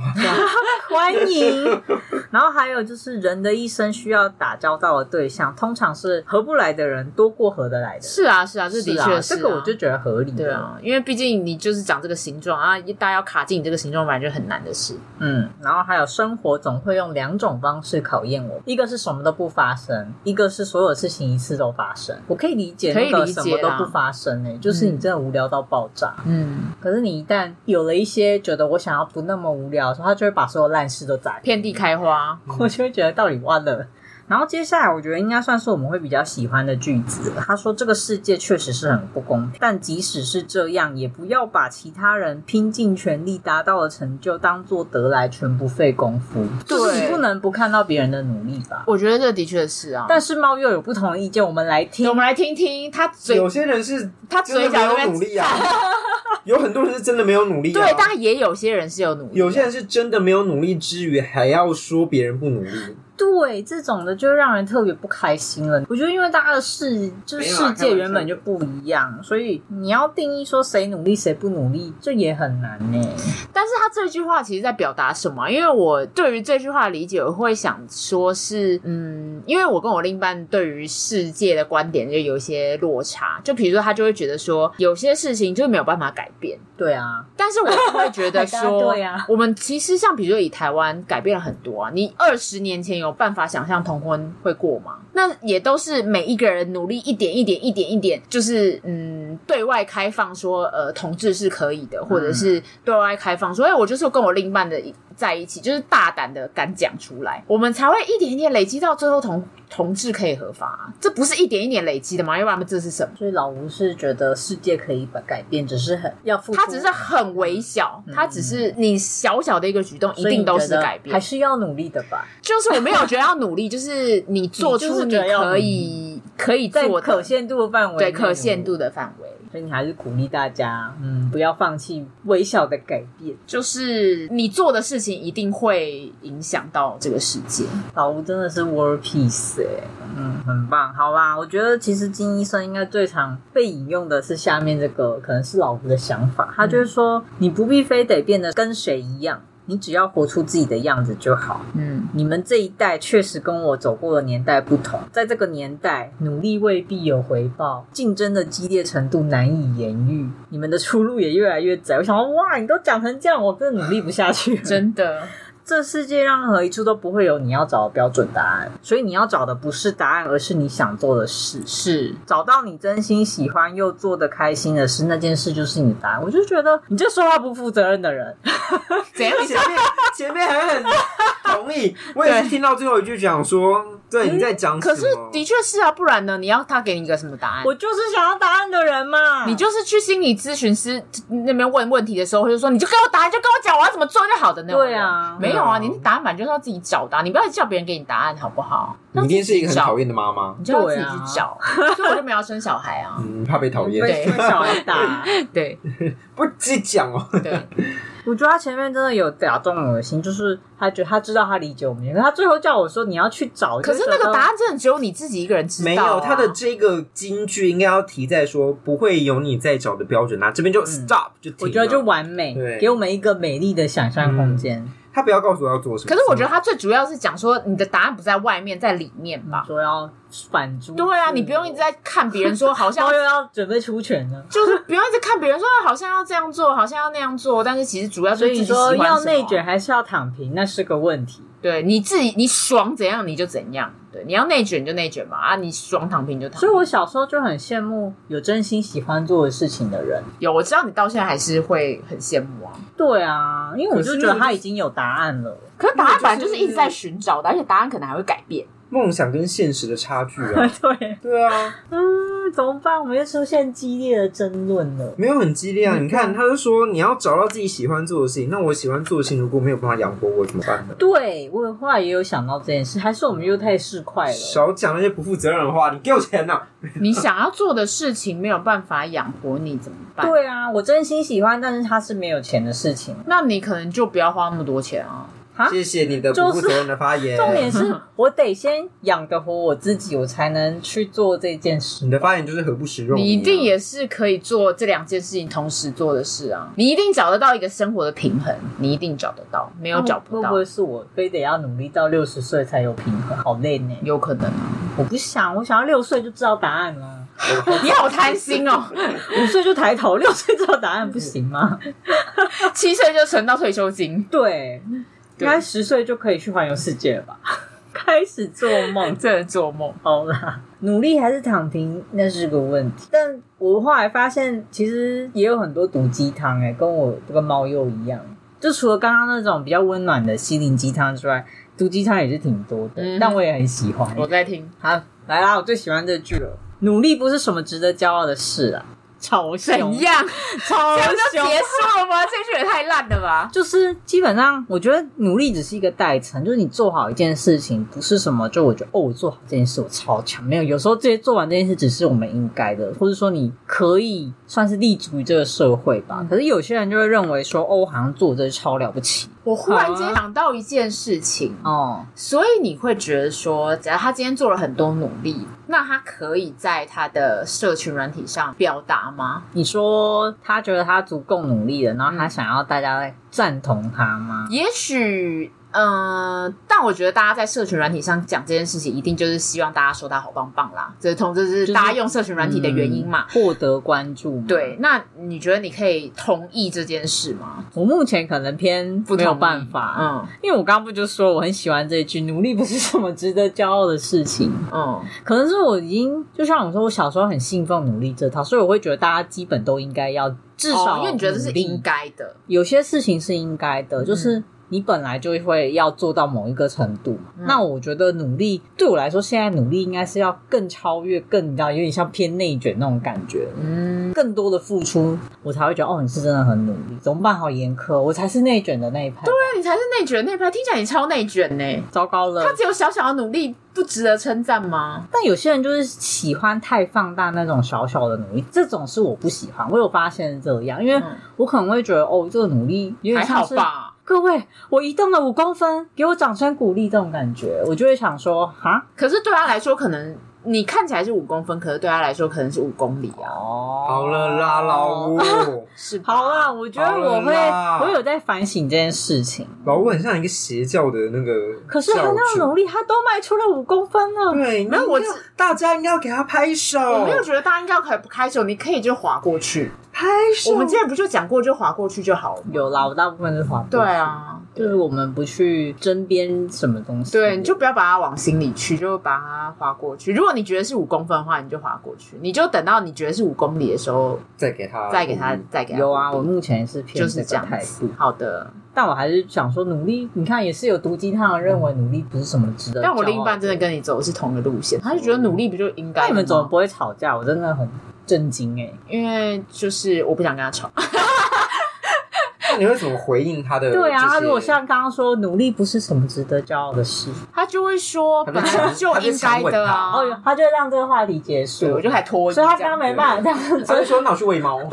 [SPEAKER 1] 欢迎。然后还有就是，人的一生需要打交道的对象，通常是合不来的人多过合得来的。
[SPEAKER 2] 是啊，是啊，这的确是。
[SPEAKER 1] 这个我就觉得合理。
[SPEAKER 2] 对啊，因为毕竟你就是长这个形状啊，大家要卡进你这个形状，反正就很难的事。
[SPEAKER 1] 嗯，然后还有生活总会用两种方式考验我，一个是什么都不发生，一个是所有事情一次都发生。我可以理解。可以理解，什么都不发生哎、欸，就是你真的无聊到爆炸。嗯，可是你一旦有了一些觉得我想要不那么无聊的时候，他就会把所有烂事都砸，
[SPEAKER 2] 遍地开花。
[SPEAKER 1] 嗯、我就会觉得到底完了。然后接下来，我觉得应该算是我们会比较喜欢的句子了。他说：“这个世界确实是很不公平，但即使是这样，也不要把其他人拼尽全力达到的成就当做得来全不费功夫。对，就是你不能不看到别人的努力吧？
[SPEAKER 2] 我觉得这的确是啊。
[SPEAKER 1] 但是猫又有不同的意见，我们来听，
[SPEAKER 2] 我们来听听他嘴。
[SPEAKER 3] 有些人是
[SPEAKER 2] 他嘴角
[SPEAKER 3] 没有努力啊，有很多人是真的没有努力啊。
[SPEAKER 2] 对，但也有些人是有努力啊。
[SPEAKER 3] 有些人是真的没有努力之余，还要说别人不努力。”
[SPEAKER 1] 对，这种的就让人特别不开心了。我觉得，因为大家的世就是世界原本就不一样，所以你要定义说谁努力谁不努力，这也很难呢。
[SPEAKER 2] 但是他这句话其实在表达什么？因为我对于这句话的理解，我会想说是，嗯，因为我跟我另一半对于世界的观点就有一些落差。就比如说，他就会觉得说，有些事情就是没有办法改变。
[SPEAKER 1] 对啊，
[SPEAKER 2] 但是我会觉得 说，对啊，我们其实像比如说以台湾改变了很多啊。你二十年前有办法想象同婚会过吗？那也都是每一个人努力一点一点一点一点，就是嗯，对外开放说呃同志是可以的，或者是对外开放说，哎，我就是跟我另一半的在一起，就是大胆的敢讲出来，我们才会一点一点累积到最后同同志可以合法啊。这不是一点一点累积的吗？要不然这是什么？
[SPEAKER 1] 所以老吴是觉得世界可以把改变，只是很要付出，
[SPEAKER 2] 他只是很微小，他只是你小小的一个举动，一定都是改变，
[SPEAKER 1] 还是要努力的吧？
[SPEAKER 2] 就是我没有觉得要努力，就是你做出你可以 可以做的
[SPEAKER 1] 可限度的范围，
[SPEAKER 2] 对可限度的范围。
[SPEAKER 1] 所以你还是鼓励大家，嗯，不要放弃微小的改变。
[SPEAKER 2] 就是你做的事情一定会影响到这个世界。
[SPEAKER 1] 老吴真的是 world peace 哎，嗯，很棒。好啦，我觉得其实金医生应该最常被引用的是下面这个，可能是老吴的想法。他就是说，你不必非得变得跟谁一样。你只要活出自己的样子就好。嗯，你们这一代确实跟我走过的年代不同，在这个年代，努力未必有回报，竞争的激烈程度难以言喻，你们的出路也越来越窄。我想说，哇，你都讲成这样，我真的努力不下去，
[SPEAKER 2] 真的。
[SPEAKER 1] 这世界任何一处都不会有你要找的标准答案，所以你要找的不是答案，而是你想做的事。
[SPEAKER 2] 是
[SPEAKER 1] 找到你真心喜欢又做的开心的事，那件事就是你答案。我就觉得你这说话不负责任的人，
[SPEAKER 3] 怎样？前面前面还很同意，我也是听到最后一句讲说。对，你在讲什么？
[SPEAKER 2] 可是的确是啊，不然呢？你要他给你一个什么答案？
[SPEAKER 1] 我就是想要答案的人嘛。
[SPEAKER 2] 你就是去心理咨询师那边问问题的时候，就说你就给我答案，就跟我讲我要怎么做就好的那种。
[SPEAKER 1] 对啊，
[SPEAKER 2] 没有啊，你答案本来就是要自己找的啊，你不要叫别人给你答案，好不好？
[SPEAKER 3] 你一定是一个很讨厌的妈妈，
[SPEAKER 2] 你就要自己去找。所以我就没有生小孩啊，
[SPEAKER 3] 嗯，怕被讨厌，
[SPEAKER 1] 被小孩打，
[SPEAKER 2] 对，
[SPEAKER 3] 不自己讲哦，
[SPEAKER 2] 对。
[SPEAKER 1] 我觉得他前面真的有打动我的心，就是他觉得他知道他理解我们，可是他最后叫我说你要去找，
[SPEAKER 2] 可是那个答案真的只有你自己一个人知道啊。
[SPEAKER 3] 没有，他的这个金句应该要提在说不会有你在找的标准，那这边就 stop，嗯，就停。
[SPEAKER 1] 我觉得就完美，对，给我们一个美丽的想象空间。嗯
[SPEAKER 3] 他不要告诉我要做什么。
[SPEAKER 2] 可是我觉得他最主要是讲说，你的答案不在外面，在里面吧？
[SPEAKER 1] 说要反诸。
[SPEAKER 2] 对啊，你不用一直在看别人说，好像
[SPEAKER 1] 又要准备出拳了。
[SPEAKER 2] 就是不用一直看别人说，好像要这样做，好像要那样做，但是其实主要是自己喜欢什么。
[SPEAKER 1] 所以说要内卷还是要躺平，那是个问题。
[SPEAKER 2] 对，你自己，你爽怎样你就怎样。对，你要内卷就内卷嘛，啊，你爽躺平就躺平。
[SPEAKER 1] 所以我小时候就很羡慕有真心喜欢做的事情的人。
[SPEAKER 2] 有，我知道你到现在还是会很羡慕啊。
[SPEAKER 1] 对啊，因为我就觉得他已经有答案了。
[SPEAKER 2] 可是答案本来就是一直在寻找的，而且答案可能还会改变。
[SPEAKER 3] 梦想跟现实的差距啊，
[SPEAKER 1] 对
[SPEAKER 3] 对啊，
[SPEAKER 1] 嗯，怎么办？我们又出现激烈的争论了。
[SPEAKER 3] 没有很激烈啊，你看，他就说你要找到自己喜欢做的事情。那我喜欢做的事情如果没有办法养活我，怎么办呢？
[SPEAKER 1] 对，我后来也有想到这件事，还是我们又太市侩了。
[SPEAKER 3] 少讲那些不负责任的话，你给我钱呐！
[SPEAKER 2] 你想要做的事情没有办法养活你，怎么办？
[SPEAKER 1] 对啊，我真心喜欢，但是他是没有钱的事情，
[SPEAKER 2] 那你可能就不要花那么多钱啊。
[SPEAKER 3] 谢谢你的不负责任的发言。
[SPEAKER 1] 重点是 我得先养得活我自己，我才能去做这件事。
[SPEAKER 3] 你的发言就是何不食肉糜。
[SPEAKER 2] 你一定也是可以做这两件事情同时做的事啊！你一定找得到一个生活的平衡，你一定找得到，没有找不到。
[SPEAKER 1] 会不会是我非得要努力到六十岁才有平衡？好累呢。
[SPEAKER 2] 有可能啊，
[SPEAKER 1] 我不想，我想要六岁就知道答案了。
[SPEAKER 2] 你好贪心哦！
[SPEAKER 1] 五岁就抬头，六岁知道答案不行吗？
[SPEAKER 2] 七岁就存到退休金，
[SPEAKER 1] 对。应该十岁就可以去环游世界了吧？开始做梦，
[SPEAKER 2] 真的做梦。
[SPEAKER 1] 好啦，努力还是躺平，那是个问题。但我后来发现，其实也有很多毒鸡汤，哎，跟我这个猫又一样。就除了刚刚那种比较温暖的心灵鸡汤之外，毒鸡汤也是挺多的。嗯、但我也很喜欢。
[SPEAKER 2] 我在听。
[SPEAKER 1] 好，来啦，我最喜欢这句了：努力不是什么值得骄傲的事啊。超凶，
[SPEAKER 2] 怎样？超凶，这样就结束了吗？这句也太烂了吧！
[SPEAKER 1] 就是基本上，我觉得努力只是一个代称，就是你做好一件事情，不是什么。就我觉得，哦，我做好这件事，我超强。没有，有时候这些做完这件事，只是我们应该的，或者说你可以算是立足于这个社会吧。可是有些人就会认为说，哦，我好像做这超了不起。
[SPEAKER 2] 我忽然间想到一件事情。
[SPEAKER 1] 哦，
[SPEAKER 2] 所以你会觉得说，只要他今天做了很多努力，那他可以在他的社群软体上表达吗？
[SPEAKER 1] 你说他觉得他足够努力了，然后他想要大家来赞同他吗？
[SPEAKER 2] 也许。嗯、呃，但我觉得大家在社群软体上讲这件事情，一定就是希望大家说他好棒棒啦。这同这是大家用社群软体的原因嘛？
[SPEAKER 1] 获、就是嗯、得关注。
[SPEAKER 2] 对，那你觉得你可以同意这件事吗？
[SPEAKER 1] 我目前可能偏没有办法，嗯，因为我刚刚不就说我很喜欢这一句“努力不是什么值得骄傲的事情”。嗯，可能是我已经就像我说，我小时候很信奉努力这套，所以我会觉得大家基本都应该要至少、哦，
[SPEAKER 2] 因为你觉得这是应该的，
[SPEAKER 1] 有些事情是应该的，就是。嗯你本来就会要做到某一个程度，嗯，那我觉得努力对我来说，现在努力应该是要更超越，更你知道，有点像偏内卷那种感觉，嗯，更多的付出，我才会觉得哦，你是真的很努力。怎么办？好严苛，我才是内卷的那一派。
[SPEAKER 2] 对啊，你才是内卷的那一派，听起来你超内卷呢。
[SPEAKER 1] 糟糕了，
[SPEAKER 2] 他只有小小的努力，不值得称赞吗？
[SPEAKER 1] 但有些人就是喜欢太放大那种小小的努力，这种是我不喜欢。我有发现这样，因为我可能会觉得哦，这个努力有点像是
[SPEAKER 2] 还好吧。
[SPEAKER 1] 各位，我移动了五公分，给我掌声鼓励，这种感觉，我就会想说，哈。
[SPEAKER 2] 可是对他来说，可能你看起来是五公分，可是对他来说，可能是五公里啊。
[SPEAKER 3] 哦，好了啦，老吴，
[SPEAKER 2] 是
[SPEAKER 1] 好啦，我觉得我会，我有在反省这件事情。
[SPEAKER 3] 老吴很像一个邪教的那个，
[SPEAKER 1] 可是他那么努力，他都迈出了五公分了。
[SPEAKER 3] 对，那我大家应该要给他拍手。
[SPEAKER 2] 我没有觉得大家应该要可不开手，你可以就滑过去。
[SPEAKER 3] 拍手，
[SPEAKER 2] 我们之前不就讲过，就划过去就好了。
[SPEAKER 1] 有啦，我大部分是划过去。
[SPEAKER 2] 对啊，
[SPEAKER 1] 就是我们不去争边什么东西。
[SPEAKER 2] 对，你就不要把它往心里去，就把它划过去。如果你觉得是五公分的话，你就划过去。你就等到你觉得是五公里的时候，
[SPEAKER 3] 再给他，
[SPEAKER 2] 再给他，再给他。
[SPEAKER 1] 有啊，我目前是偏
[SPEAKER 2] 就是这样态度。好的，
[SPEAKER 1] 但我还是想说，努力，你看也是有毒鸡汤认为努力不是什么值得。
[SPEAKER 2] 但我另一半真的跟你走的是同一个路线，他就觉得努力不就应该？
[SPEAKER 1] 那你们怎么不会吵架？我真的很。震惊哎、欸，
[SPEAKER 2] 因为就是我不想跟他吵。
[SPEAKER 3] 那你会怎么回应他的？
[SPEAKER 1] 对啊，他如果像刚刚说努力不是什么值得骄傲的事，
[SPEAKER 2] 他就会说本来就应该的啊。
[SPEAKER 1] 哦，他就会让这个话题结束，
[SPEAKER 2] 我就还拖。
[SPEAKER 1] 所以他刚刚没办法这样子，
[SPEAKER 3] 他就说那我去喂猫，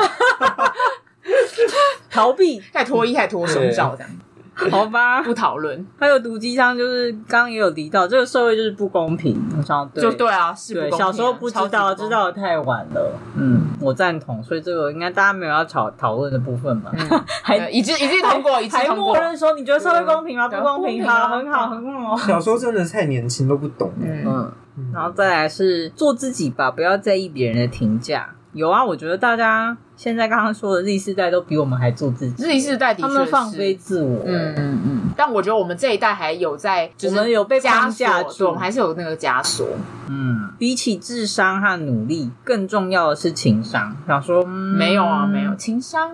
[SPEAKER 1] 逃避，
[SPEAKER 2] 还脱衣还脱胸罩这样。
[SPEAKER 1] 好吧，
[SPEAKER 2] 不讨论。
[SPEAKER 1] 还有毒鸡汤，就是刚刚也有提到，这个社会就是不公平。我想对，
[SPEAKER 2] 就对啊，是不公平啊，
[SPEAKER 1] 小时候不知道，知道的太晚了。嗯，我赞同。所以这个应该大家没有要讨讨论的部分吧？嗯、还
[SPEAKER 2] 一致一致通过，一致通过。
[SPEAKER 1] 默认说你觉得社会公平吗？不公平。好，很好，很好。
[SPEAKER 3] 小时候真的太年轻，都不懂。
[SPEAKER 1] 嗯嗯。然后再来是做自己吧，不要在意别人的评价。有啊，我觉得大家。现在刚刚说的 Z 世代都比我们还做自己
[SPEAKER 2] ，Z 世代的确他们
[SPEAKER 1] 放飞自我，
[SPEAKER 2] 嗯嗯嗯。但我觉得我们这一代还有在，我
[SPEAKER 1] 们有被框架住，
[SPEAKER 2] 我们还是有那个枷锁。
[SPEAKER 1] 嗯，比起智商和努力，更重要的是情商。想说、嗯、
[SPEAKER 2] 没有啊，没有情商，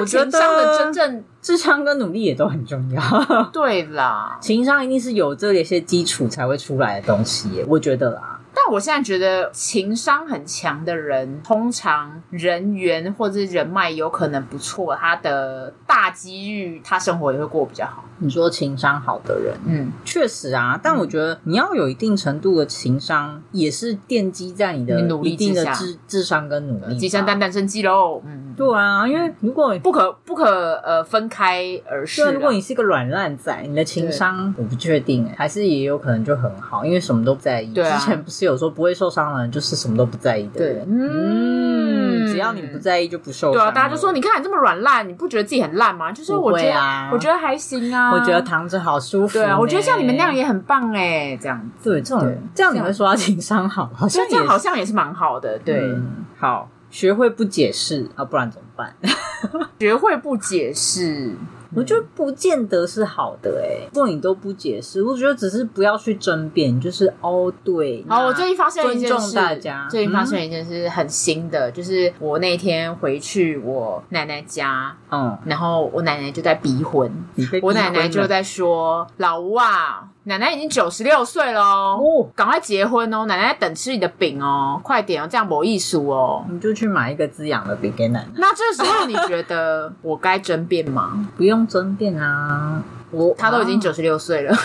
[SPEAKER 2] 我觉得情商的真正
[SPEAKER 1] 智商跟努力也都很重要。
[SPEAKER 2] 对啦，
[SPEAKER 1] 情商一定是有这些基础才会出来的东西，我觉得啦。
[SPEAKER 2] 但我现在觉得情商很强的人，通常人缘或者人脉有可能不错，他的大机遇，他生活也会过比较好。
[SPEAKER 1] 你说情商好的人，嗯，确实啊。但我觉得你要有一定程度的情商，也是奠基在你的努力之下，智智商跟努力。
[SPEAKER 2] 鸡生蛋，蛋生鸡喽。嗯，
[SPEAKER 1] 对啊，因为如果
[SPEAKER 2] 不可不可呃分开而视。
[SPEAKER 1] 如果你是一个软烂仔，你的情商我不确定，还是也有可能就很好，因为什么都不在意。
[SPEAKER 2] 对啊，
[SPEAKER 1] 之前不是。有时候不会受伤的人，就是什么都不在意的。
[SPEAKER 2] 对，嗯，
[SPEAKER 1] 只要你不在意，就不受伤。
[SPEAKER 2] 对啊，大家就说，你看你这么软烂，你不觉得自己很烂吗？就是我觉得，啊、我觉得还行啊。
[SPEAKER 1] 我觉得躺着好舒服。
[SPEAKER 2] 对啊，我觉得像你们那样也很棒哎，这样子。
[SPEAKER 1] 对，这种这样你会说他情商好，好像
[SPEAKER 2] 这样好像也是蛮好的。对，
[SPEAKER 1] 嗯、好，学会不解释啊，不然怎么办？
[SPEAKER 2] 学会不解释。
[SPEAKER 1] 我觉得不见得是好的哎、欸，如果你都不解释，我觉得只是不要去争辩，就是哦对。
[SPEAKER 2] 好，我最近发现一件事，
[SPEAKER 1] 大家。
[SPEAKER 2] 最近发现一件事很新的，嗯、就是我那天回去我奶奶家，嗯，然后我奶奶就在逼婚，逼婚我奶奶就在说老吴啊。奶奶已经九十六岁了哦，赶快结婚哦！奶奶在等吃你的饼哦，快点哦，这样没艺术哦。
[SPEAKER 1] 你就去买一个滋养的饼给奶奶。
[SPEAKER 2] 那这时候你觉得我该争辩吗？
[SPEAKER 1] 不用争辩啊。我
[SPEAKER 2] 他都已经九十六岁了，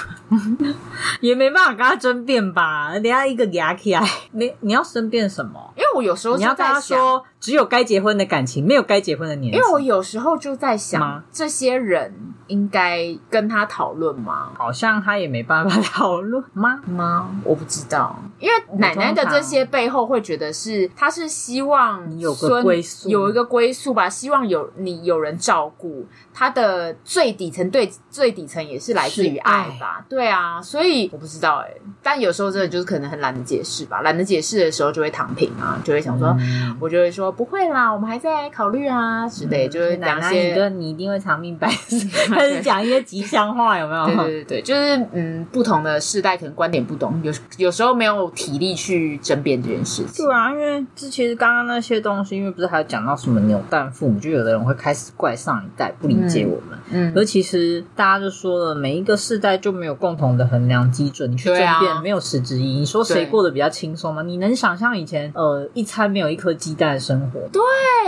[SPEAKER 1] 也没办法跟他争辩吧？等下一个牙起来，你你要争辩什么？
[SPEAKER 2] 因为我有时候
[SPEAKER 1] 你要跟他说，只有该结婚的感情，没有该结婚的年纪。
[SPEAKER 2] 因为我有时候就在想，这些人应该跟他讨论吗？
[SPEAKER 1] 好像他也没办法讨论吗？
[SPEAKER 2] 吗？我不知道，因为奶奶的这些背后会觉得是，他是希望
[SPEAKER 1] 你有个归宿，
[SPEAKER 2] 有一个归宿吧，希望有你有人照顾。他的最底层对最底层也是来自于爱吧？对啊，所以我不知道哎、欸，但有时候真的就是可能很懒得解释吧，懒得解释的时候就会躺平啊，就会想说，嗯、我就会说不会啦，我们还在考虑啊之类，嗯、就是讲一些，
[SPEAKER 1] 奶奶你一定会长命百岁，开始讲一些吉祥话，有没有？
[SPEAKER 2] 对对对对，就是嗯，不同的世代可能观点不同，有有时候没有体力去争辩这件事情。
[SPEAKER 1] 对啊，因为这其实刚刚那些东西，因为不是还有讲到什么扭蛋父母，就有的人会开始怪上一代不理解我们，嗯，而其实大家就说了，每一个世代就没有共同的衡量基准，你去争辩没有实质意义。你说谁过得比较轻松吗？你能想象以前呃一餐没有一颗鸡蛋的生活？
[SPEAKER 2] 对，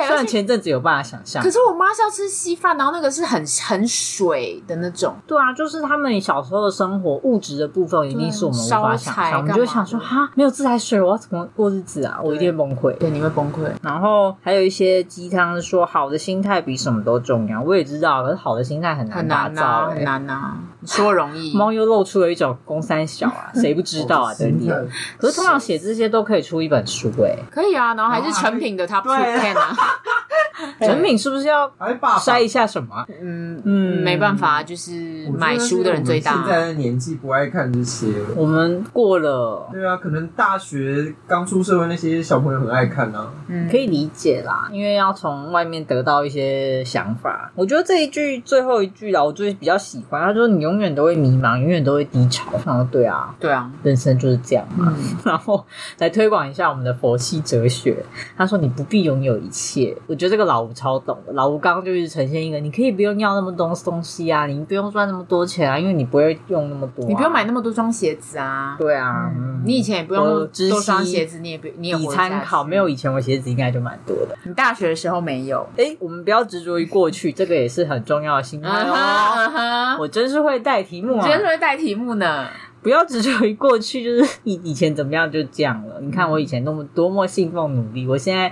[SPEAKER 1] 虽然前阵子有办法想象，
[SPEAKER 2] 可是我妈是要吃稀饭，然后那个是很很水的那种。
[SPEAKER 1] 对啊，就是他们小时候的生活物质的部分一定是我们无法想象，我们就会想说哈，没有自来水，我要怎么过日子啊？我一定崩溃，
[SPEAKER 2] 对，你会崩溃。
[SPEAKER 1] 然后还有一些鸡汤说好的心态比什么都重要，我也知道，可是好的心态很难打造，
[SPEAKER 2] 很难呐。说容易，
[SPEAKER 1] 猫又露出了一种公三小啊，谁不知道啊？对不对？可是通常写这些都可以出一本书诶，
[SPEAKER 2] 可以啊，然后还是成品的 top ten 啊。
[SPEAKER 1] 成品是不是要筛一下什么？
[SPEAKER 2] 嗯嗯，没办法，就是买书的人最大。
[SPEAKER 3] 现在的年纪不爱看这些，
[SPEAKER 1] 我们过了。
[SPEAKER 3] 对啊，可能大学刚出社会那些小朋友很爱看啊，嗯
[SPEAKER 1] 可以理解啦，因为要从外面得到一些想法。我觉得这一句最后一句啊，我最比较喜欢。他说：“你永远都会迷茫，永远都会低潮。”然后：“对啊，
[SPEAKER 2] 对啊，
[SPEAKER 1] 人生就是这样嘛。” 然后来推广一下我们的佛系哲学。他说：“你不必拥有一切。”我觉得这个。老吴超懂的，老吴刚刚就是呈现一个，你可以不用要那么多东西啊，你不用赚那么多钱啊，因为你不会用那么多、啊，
[SPEAKER 2] 你不用买那么多双鞋子啊。
[SPEAKER 1] 对啊，
[SPEAKER 2] 嗯、你以前也不用多双鞋子，你也不你也
[SPEAKER 1] 以参考，没有以前我鞋子应该就蛮多的。
[SPEAKER 2] 你大学的时候没有？
[SPEAKER 1] 哎、欸，我们不要执着于过去，这个也是很重要的心态哦。Uh huh, uh huh、我真是会带题目啊，
[SPEAKER 2] 真是会带题目呢。
[SPEAKER 1] 不要执着于过去，就是以以前怎么样就这样了。你看我以前那么多么信奉努力，我现在。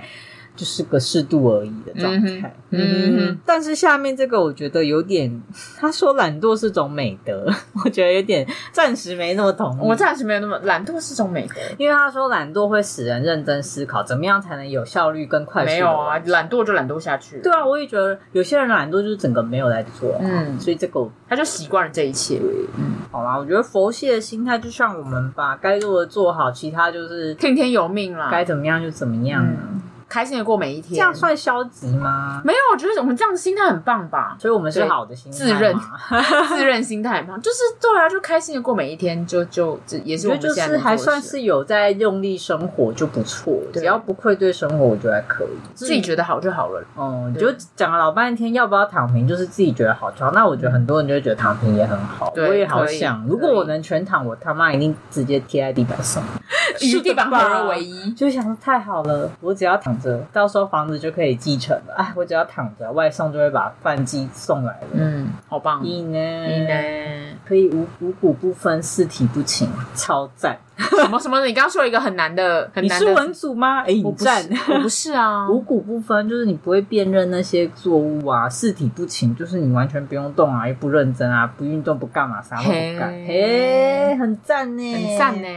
[SPEAKER 1] 就是个适度而已的状态，嗯，嗯哼，但是下面这个我觉得有点，他说懒惰是种美德，我觉得有点暂时没那么同意。
[SPEAKER 2] 我暂时没有那么懒惰是种美德，
[SPEAKER 1] 因为他说懒惰会使人认真思考，怎么样才能有效率跟快速。
[SPEAKER 2] 没有啊，懒惰就懒惰下去。
[SPEAKER 1] 对啊，我也觉得有些人懒惰就是整个没有在做，啊，嗯，所以这个
[SPEAKER 2] 他就习惯了这一切。
[SPEAKER 1] 嗯，好啦，我觉得佛系的心态就像我们把该做的做好，其他就是
[SPEAKER 2] 听天由命啦，
[SPEAKER 1] 该怎么样就怎么样啊。嗯
[SPEAKER 2] 开心的过每一天，
[SPEAKER 1] 这样算消极吗？
[SPEAKER 2] 没有，我觉得我们这样的心态很棒吧。
[SPEAKER 1] 所以我们是好的心态，
[SPEAKER 2] 自认 自认心态很棒，就是对啊，就开心的过每一天，就就这也是我
[SPEAKER 1] 就是还算是有在用力生活就不错，只要不愧对生活，我觉得还可以，
[SPEAKER 2] 自己觉得好就好了。
[SPEAKER 1] 嗯，就讲了老半天要不要躺平，就是自己觉得好就好。那我觉得很多人就会觉得躺平也很好，我也好想，如果我能全躺，我他妈一定直接贴在地板上，
[SPEAKER 2] 与地板合二为一，
[SPEAKER 1] 就想说太好了，我只要躺着，到时候房子就可以继承了，哎，我只要躺着，外送就会把饭寄送来了。
[SPEAKER 2] 嗯，好棒，
[SPEAKER 1] 你呢？
[SPEAKER 2] 你呢？
[SPEAKER 1] 可以五五谷不分，四体不勤，超赞。
[SPEAKER 2] 什么什么？你刚刚说一个很难的，很难的。
[SPEAKER 1] 你是文组吗？哎，
[SPEAKER 2] 我不是，我不是啊。
[SPEAKER 1] 五谷不分就是你不会辨认那些作物啊，四体不勤就是你完全不用动啊，又不认真啊，不运动不干嘛，啥都不干。嘿，很赞呢，
[SPEAKER 2] 很赞呢。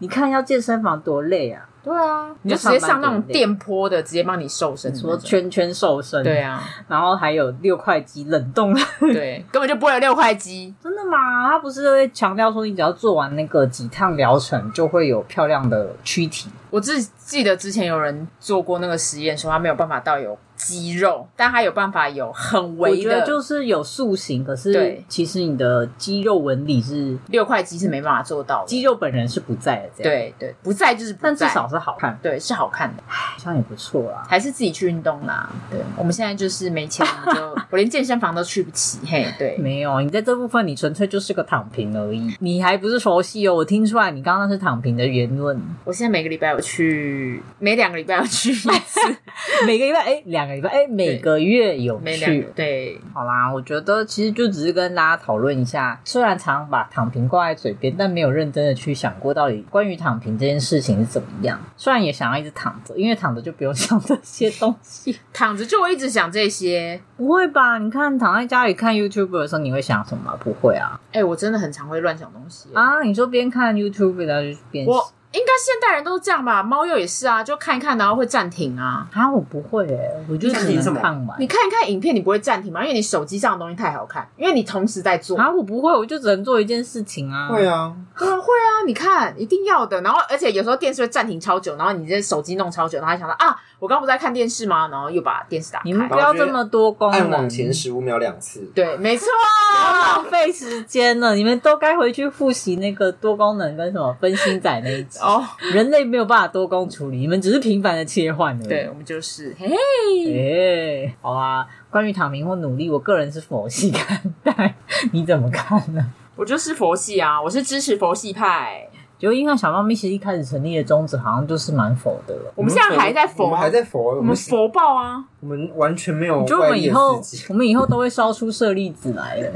[SPEAKER 2] 你
[SPEAKER 1] 看要健身房多累啊。
[SPEAKER 2] 对啊，你就直接上那种电波的，直接帮你瘦身，
[SPEAKER 1] 说圈圈瘦身。
[SPEAKER 2] 对啊，
[SPEAKER 1] 然后还有六块肌冷冻，
[SPEAKER 2] 对，根本就不会有六块肌。
[SPEAKER 1] 真的吗？他不是会强调说，你只要做完那个几趟疗程，就会有漂亮的躯体。
[SPEAKER 2] 我自记得之前有人做过那个实验，说他没有办法到有肌肉，但他有办法有很微的，我觉得
[SPEAKER 1] 就是有塑形。可是其实你的肌肉纹理是
[SPEAKER 2] 六块肌是没办法做到的，
[SPEAKER 1] 肌肉本人是不在的。这样
[SPEAKER 2] 对对，不在就是不在，
[SPEAKER 1] 但至少是好看，
[SPEAKER 2] 对，是好看的，
[SPEAKER 1] 好像也不错啦。
[SPEAKER 2] 还是自己去运动啦。对，我们现在就是没钱，我就 我连健身房都去不起。嘿，对，
[SPEAKER 1] 没有，你在这部分你纯粹就是个躺平而已，你还不是佛系哦。我听出来你刚刚是躺平的言论。
[SPEAKER 2] 我现在每个礼拜有去，每两个礼拜要去一次，
[SPEAKER 1] 每个礼拜哎两。两个礼拜，哎，每个月有去。
[SPEAKER 2] 对，
[SPEAKER 1] 好啦，我觉得其实就只是跟大家讨论一下，虽然常常把躺平挂在嘴边，但没有认真的去想过到底关于躺平这件事情是怎么样。虽然也想要一直躺着，因为躺着就不用想这些东西，
[SPEAKER 2] 躺着就会一直想这些。
[SPEAKER 1] 不会吧？你看躺在家里看 YouTube 的时候，你会想什么？不会啊。
[SPEAKER 2] 哎，我真的很常会乱想东西
[SPEAKER 1] 啊。你说边看 YouTube 然后就边
[SPEAKER 2] 我。应该现代人都是这样吧？猫又也是啊，就看一看，然后会暂停啊。
[SPEAKER 1] 啊，我不会诶、欸，我就只能看完。
[SPEAKER 2] 你看一看影片，你不会暂停吗？因为你手机上的东西太好看，因为你同时在做。
[SPEAKER 1] 啊，我不会，我就只能做一件事情啊。
[SPEAKER 3] 会啊，
[SPEAKER 2] 对啊，会啊。你看，一定要的。然后，而且有时候电视会暂停超久，然后你这手机弄超久，然后还想到啊，我刚刚不是在看电视吗？然后又把电视打开。
[SPEAKER 1] 你们不要这么多功能，
[SPEAKER 3] 按往前十五秒两次。
[SPEAKER 2] 对，
[SPEAKER 1] 没错，浪费 时间了。你们都该回去复习那个多功能跟什么分心仔那一集哦，人类。没有办法多工处理，你们只是频繁的切换而已。
[SPEAKER 2] 对，我们就是嘿嘿，
[SPEAKER 1] 哎，好啊。关于躺平或努力，我个人是佛系看待，你怎么看呢？
[SPEAKER 2] 我就是佛系啊，我是支持佛系派。
[SPEAKER 1] 就因为小猫咪其实一开始成立的宗旨好像就是蛮佛的了。
[SPEAKER 2] 我们现在还在佛，
[SPEAKER 3] 我们还在佛，
[SPEAKER 2] 我们佛报啊！
[SPEAKER 3] 我们完全没有。
[SPEAKER 1] 就我们以后，我们以后都会烧出舍利子来的。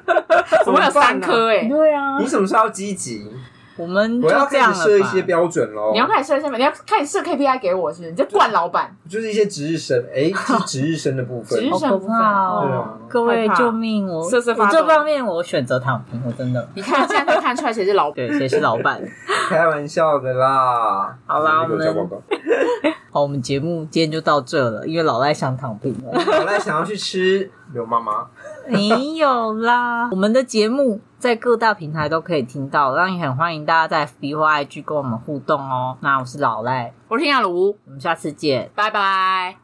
[SPEAKER 2] 我们有三颗哎，
[SPEAKER 1] 对啊。
[SPEAKER 3] 你什么时候要积极？
[SPEAKER 1] 我们
[SPEAKER 3] 我要开始设一些标准喽。
[SPEAKER 2] 你要开始设一些，你要开始设 KPI 给我，是不是？你就惯老板，
[SPEAKER 3] 就是一些值日生，哎，是值日生的部分，
[SPEAKER 2] 值日生部分。
[SPEAKER 1] 各位救命！我
[SPEAKER 2] 瑟瑟发抖。
[SPEAKER 1] 这方面我选择躺平，我真的。
[SPEAKER 2] 你看现在可以看出来谁是老板，
[SPEAKER 1] 对，谁是老板？
[SPEAKER 3] 开玩笑的啦。
[SPEAKER 1] 好啦，我们 好，我们节目今天就到这了，因为老赖想躺平了，
[SPEAKER 3] 老赖想要去吃刘妈妈。
[SPEAKER 1] 没有啦，我们的节目在各大平台都可以听到，让你很欢迎大家在 FB 或 IG 跟我们互动哦。那我是老赖，
[SPEAKER 2] 我是亚鲁，
[SPEAKER 1] 我们下次见，
[SPEAKER 2] 拜拜。